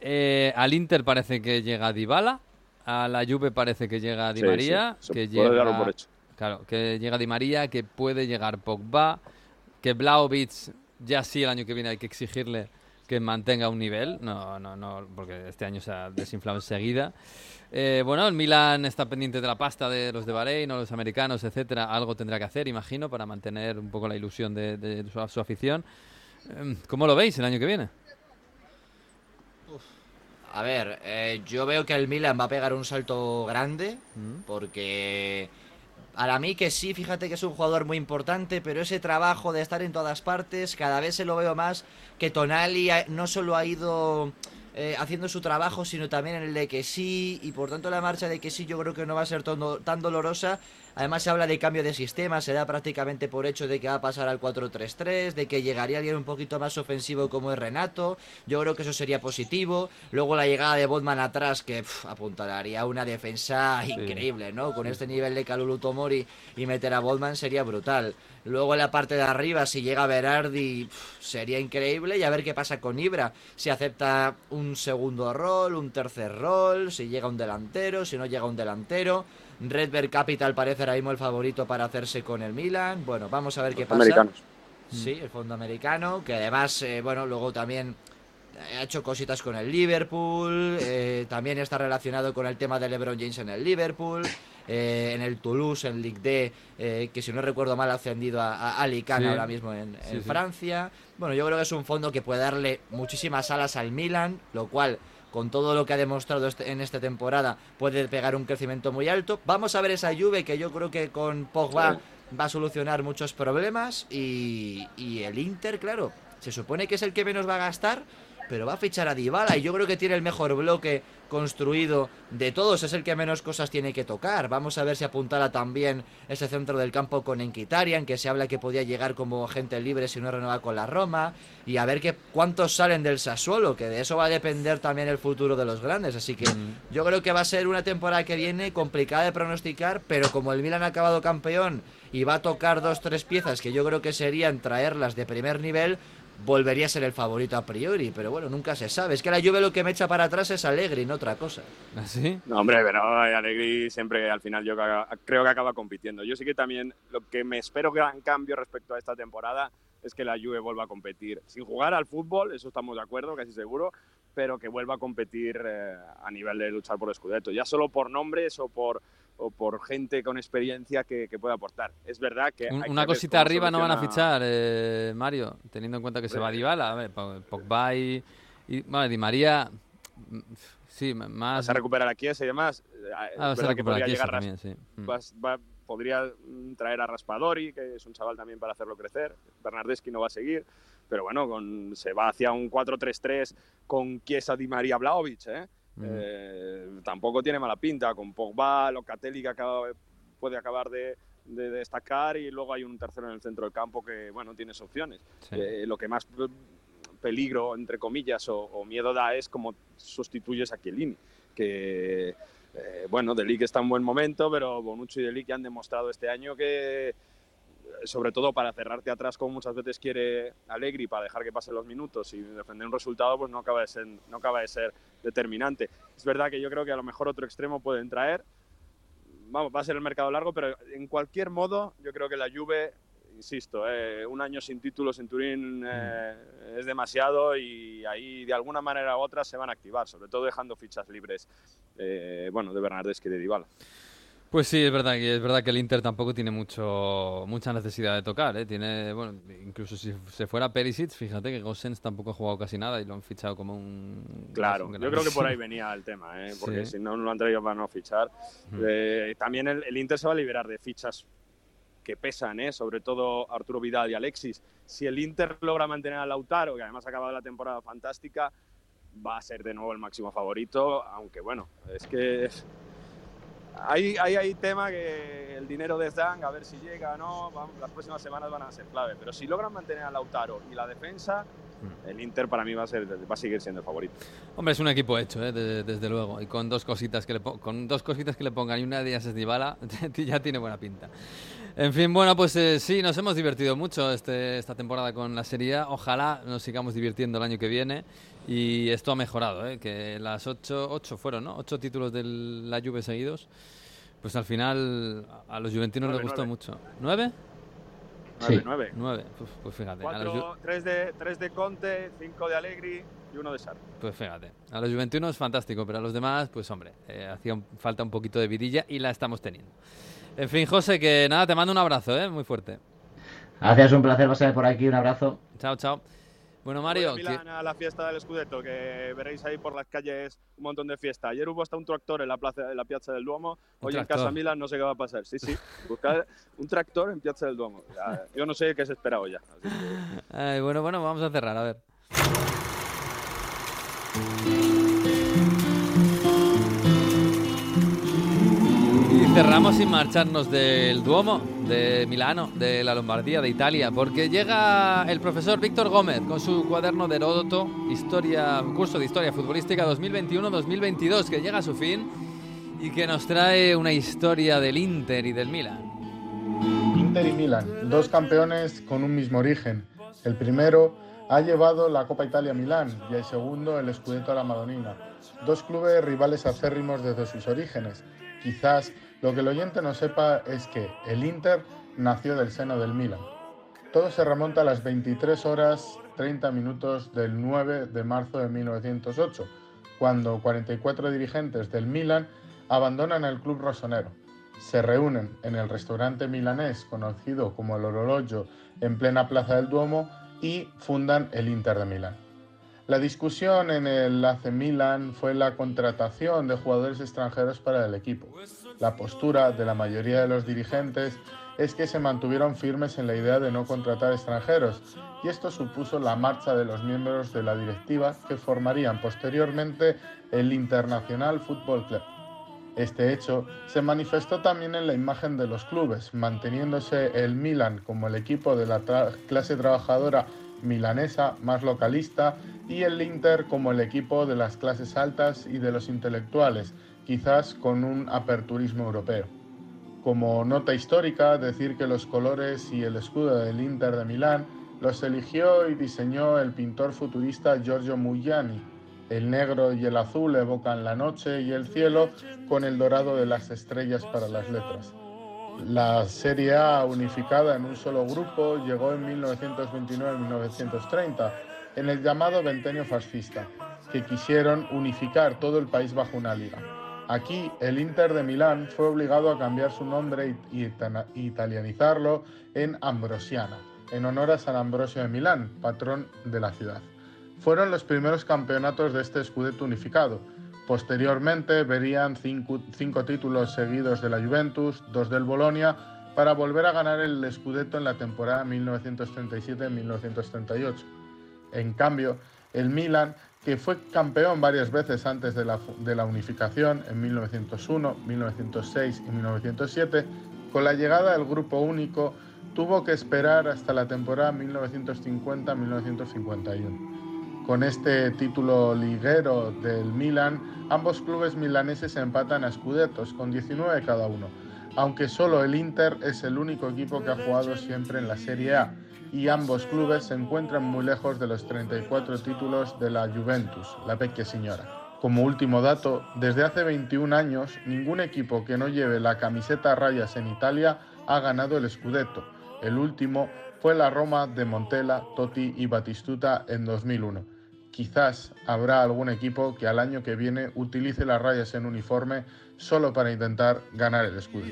Eh, al Inter parece que llega Dybala, a la Juve parece que llega Di Sí, María, sí, que puede llega, por hecho. claro, que llega Di María, que puede llegar Pogba, que Vlaovic ya sí el año que viene hay que exigirle que mantenga un nivel, no, no, no, porque este año se ha desinflado enseguida. Eh, bueno, el Milan está pendiente de la pasta de los de Bahrein o los americanos, etcétera. Algo tendrá que hacer, imagino, para mantener un poco la ilusión de, de su, su afición. Em, ¿Cómo lo veis el año que viene? A ver, eh, yo veo que el Milan va a pegar un salto grande Mm. porque para mí que sí, fíjate que es un jugador muy importante, pero ese trabajo de estar en todas partes, cada vez se lo veo más que Tonali ha- no solo ha ido eh, haciendo su trabajo, sino también en el de que sí, y por tanto la marcha de que sí yo creo que no va a ser tono- tan dolorosa. Además se habla de cambio de sistema, se da prácticamente por hecho de que va a pasar al 4-3-3, de que llegaría alguien un poquito más ofensivo como es Renato, yo creo que eso sería positivo. Luego la llegada de Botman atrás, que pf, apuntaría una defensa increíble, ¿no? Con este nivel de Kalulu Tomori y meter a Botman sería brutal. Luego en la parte de arriba, si llega Berardi, sería increíble. Y a ver qué pasa con Ibra. Si acepta un segundo rol, un tercer rol, si llega un delantero, si no llega un delantero. Redberg Capital parece ahora mismo el favorito para hacerse con el Milan. Bueno, vamos a ver qué pasa. Americanos. Sí, el fondo americano, que además, eh, bueno, luego también ha hecho cositas con el Liverpool, eh, también está relacionado con el tema de LeBron James en el Liverpool, eh, en el Toulouse, en Ligue D, eh, que si no recuerdo mal ha ascendido a, a Alicante Sí. ahora mismo en, Sí, en sí. Francia. Bueno, yo creo que es un fondo que puede darle muchísimas alas al Milan, lo cual con todo lo que ha demostrado este- en esta temporada puede pegar un crecimiento muy alto. Vamos a ver esa Juve que yo creo que con Pogba va a solucionar muchos problemas y, y el Inter, claro, se supone que es el que menos va a gastar, pero va a fichar a Dybala y yo creo que tiene el mejor bloque construido de todos, es el que menos cosas tiene que tocar. Vamos a ver si apuntala también ese centro del campo con Enquitarian, que se habla que podía llegar como agente libre si no renueva con la Roma, y a ver que, cuántos salen del Sassuolo, que de eso va a depender también el futuro de los grandes. Así que yo creo que va a ser una temporada que viene complicada de pronosticar, pero como el Milan ha acabado campeón y va a tocar dos, tres piezas que yo creo que serían traerlas de primer nivel, volvería a ser el favorito a priori, pero bueno, nunca se sabe. Es que la Juve lo que me echa para atrás es Allegri, no otra cosa. ¿Así? No, hombre, pero Alegri siempre al final yo creo que acaba compitiendo. Yo sí que también lo que me espero gran cambio respecto a esta temporada es que la Juve vuelva a competir. Sin jugar al fútbol, eso estamos de acuerdo, casi seguro, pero que vuelva a competir eh, a nivel de luchar por Scudetto. Ya solo por nombres o por, o por gente con experiencia que, que pueda aportar. Es verdad que... Un- hay una que cosita arriba no van a fichar, eh, Mario, teniendo en cuenta que se va Dybala. A ver, Po- Pogba y, y bueno, Di María, mm, sí, más... Vas a recuperar a Chiesa y demás. Eh, Ah, vas a verdad que recuperar podría a también, sí. Mm. vas- va- podría mm, traer a Raspadori, que es un chaval también para hacerlo crecer. Bernardeschi no va a seguir. Pero bueno, con, se va hacia un 4-3-3 con Chiesa, Di María, Vlahovic. ¿eh? Mm. Eh, tampoco tiene mala pinta. Con Pogba, Locatelli, que acaba- puede acabar de, de destacar. Y luego hay un tercero en el centro del campo que, bueno, tienes opciones. Sí. Eh, lo que más peligro, entre comillas, o, o miedo da es cómo sustituyes a Chiellini, que, eh, bueno, Delic está en buen momento, pero Bonucci y Delic han demostrado este año que, sobre todo para cerrarte atrás como muchas veces quiere Allegri, para dejar que pasen los minutos y defender un resultado, pues no acaba de ser, no acaba de ser determinante. Es verdad que yo creo que a lo mejor otro extremo pueden traer, vamos, va a ser el mercado largo, pero en cualquier modo, yo creo que la Juve, insisto, eh, un año sin títulos en Turín eh, es demasiado y ahí de alguna manera u otra se van a activar, sobre todo dejando fichas libres, eh, bueno, de Bernardeschi y de Dybala. Pues sí, es verdad que es verdad que el Inter tampoco tiene mucho mucha necesidad de tocar, ¿eh? Tiene, bueno, incluso si se fuera Perisic, fíjate que Gosens tampoco ha jugado casi nada y lo han fichado como un Claro, un yo creo que por ahí venía el tema, ¿eh? porque Sí. si no no lo han traído para no fichar. Eh, también el, el Inter se va a liberar de fichas que pesan, ¿eh? sobre todo Arturo Vidal y Alexis. Si el Inter logra mantener a Lautaro, que además ha acabado la temporada fantástica, va a ser de nuevo el máximo favorito, aunque bueno, es que hay, hay, hay tema que el dinero de Zang, a ver si llega o no, vamos, las próximas semanas van a ser clave, pero si logran mantener a Lautaro y la defensa, el Inter para mí va a, ser, va a seguir siendo el favorito. Hombre, es un equipo hecho, ¿eh? de- desde luego, y con dos cositas que le con dos cositas que le pongan y una de ellas es Dybala, ya tiene buena pinta. En fin, bueno, pues eh, sí, nos hemos divertido mucho este, esta temporada con la Serie A. Ojalá nos sigamos divirtiendo el año que viene. Y esto ha mejorado, ¿eh? que las ocho, ocho fueron, ¿no? Ocho títulos de la Juve seguidos. Pues al final a los juventinos Nueve, les gustó nueve. mucho. ¿Nueve? Nueve, nueve. Nueve. Pues, pues fíjate. a los tres, de, tres de Conte, cinco de Allegri y uno de Sarri. Pues fíjate, a los juventinos fantástico, pero a los demás, pues hombre, eh, hacía un- falta un poquito de vidilla y la estamos teniendo. En fin, José, que nada, te mando un abrazo, ¿eh? Muy fuerte. Gracias, un placer pasar por aquí, un abrazo. Chao, chao. Bueno, Mario, Voy a Milán a la fiesta del Scudetto, que veréis ahí por las calles un montón de fiesta. Ayer hubo hasta un tractor en la plaza, en la Piazza del Duomo. Hoy en. Casa Milán no sé qué va a pasar. Sí, sí. Buscar un tractor en Piazza del Duomo. Ya, Yo no sé qué se espera hoy ya. Así que- Ay, bueno, bueno, vamos a cerrar, a ver. Cerramos sin marcharnos del Duomo, de Milano, de la Lombardía, de Italia, porque llega el profesor Víctor Gómez con su cuaderno de Heródoto, historia, curso de historia futbolística 2021-2022, que llega a su fin y que nos trae una historia del Inter y del Milan. Inter y Milan, dos campeones con un mismo origen. El primero ha llevado la Copa Italia a Milán y el segundo el Scudetto a la Madonina. Dos clubes rivales acérrimos desde sus orígenes. Quizás lo que el oyente no sepa es que el Inter nació del seno del Milan. Todo se remonta a las 23 horas 30 minutos del 9 de marzo de 1908, cuando 44 dirigentes del Milan abandonan el club rosonero. Se reúnen en el restaurante milanés conocido como el Orologio en plena plaza del Duomo y fundan el Inter de Milán. La discusión en el AC Milan fue la contratación de jugadores extranjeros para el equipo. La postura de la mayoría de los dirigentes es que se mantuvieron firmes en la idea de no contratar extranjeros y esto supuso la marcha de los miembros de la directiva que formarían posteriormente el Internacional Football Club. Este hecho se manifestó también en la imagen de los clubes, manteniéndose el Milan como el equipo de la clase trabajadora milanesa más localista y el Inter como el equipo de las clases altas y de los intelectuales, quizás con un aperturismo europeo. Como nota histórica, decir que los colores y el escudo del Inter de Milán los eligió y diseñó el pintor futurista Giorgio Mugliani. El negro y el azul evocan la noche y el cielo con el dorado de las estrellas para las letras. La Serie A unificada en un solo grupo llegó en 1929-1930, en el llamado Ventenio fascista, que quisieron unificar todo el país bajo una liga. Aquí el Inter de Milán fue obligado a cambiar su nombre y, italianizarlo en Ambrosiana, en honor a San Ambrosio de Milán, patrón de la ciudad. Fueron los primeros campeonatos de este Scudetto unificado. Posteriormente verían cinco, cinco, títulos seguidos de la Juventus, dos del Bolonia, para volver a ganar el Scudetto en la temporada 1937-1938. En cambio, el Milan, que fue campeón varias veces antes de la, de la unificación en 1901, 1906 y 1907, con la llegada del Grupo Único tuvo que esperar hasta la temporada 1950-1951. Con este título liguero del Milan, ambos clubes milaneses empatan a Scudettos con 19 cada uno, aunque solo el Inter es el único equipo que ha jugado siempre en la Serie A y ambos clubes se encuentran muy lejos de los 34 títulos de la Juventus, la Vecchia Signora. Como último dato, desde hace 21 años, ningún equipo que no lleve la camiseta rayas en Italia ha ganado el Scudetto. El último fue la Roma de Montella, Totti y Batistuta en 2001 quizás habrá algún equipo que al año que viene utilice las rayas en uniforme solo para intentar ganar el escudo.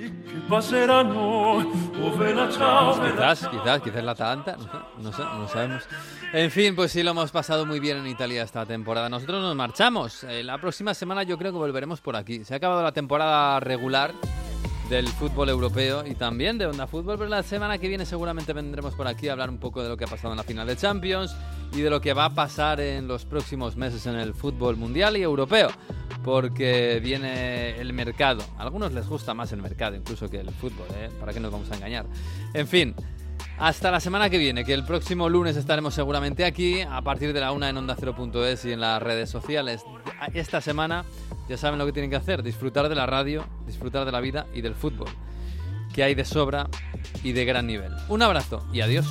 Quizás, quizás, quizás la Atalanta, no sé, no sabemos. En fin, pues sí lo hemos pasado muy bien en Italia esta temporada. Nosotros nos marchamos. Eh, la próxima semana yo creo que volveremos por aquí. Se ha acabado la temporada regular del fútbol europeo y también de Onda Fútbol, pero la semana que viene seguramente vendremos por aquí a hablar un poco de lo que ha pasado en la final de Champions y de lo que va a pasar en los próximos meses en el fútbol mundial y europeo, porque viene el mercado. A algunos les gusta más el mercado incluso que el fútbol, ¿eh? ¿Para qué nos vamos a engañar? En fin. Hasta la semana que viene, que el próximo lunes estaremos seguramente aquí, a partir de la una en Onda 0.es y en las redes sociales. Esta semana ya saben lo que tienen que hacer, disfrutar de la radio, disfrutar de la vida y del fútbol, que hay de sobra y de gran nivel. Un abrazo y adiós.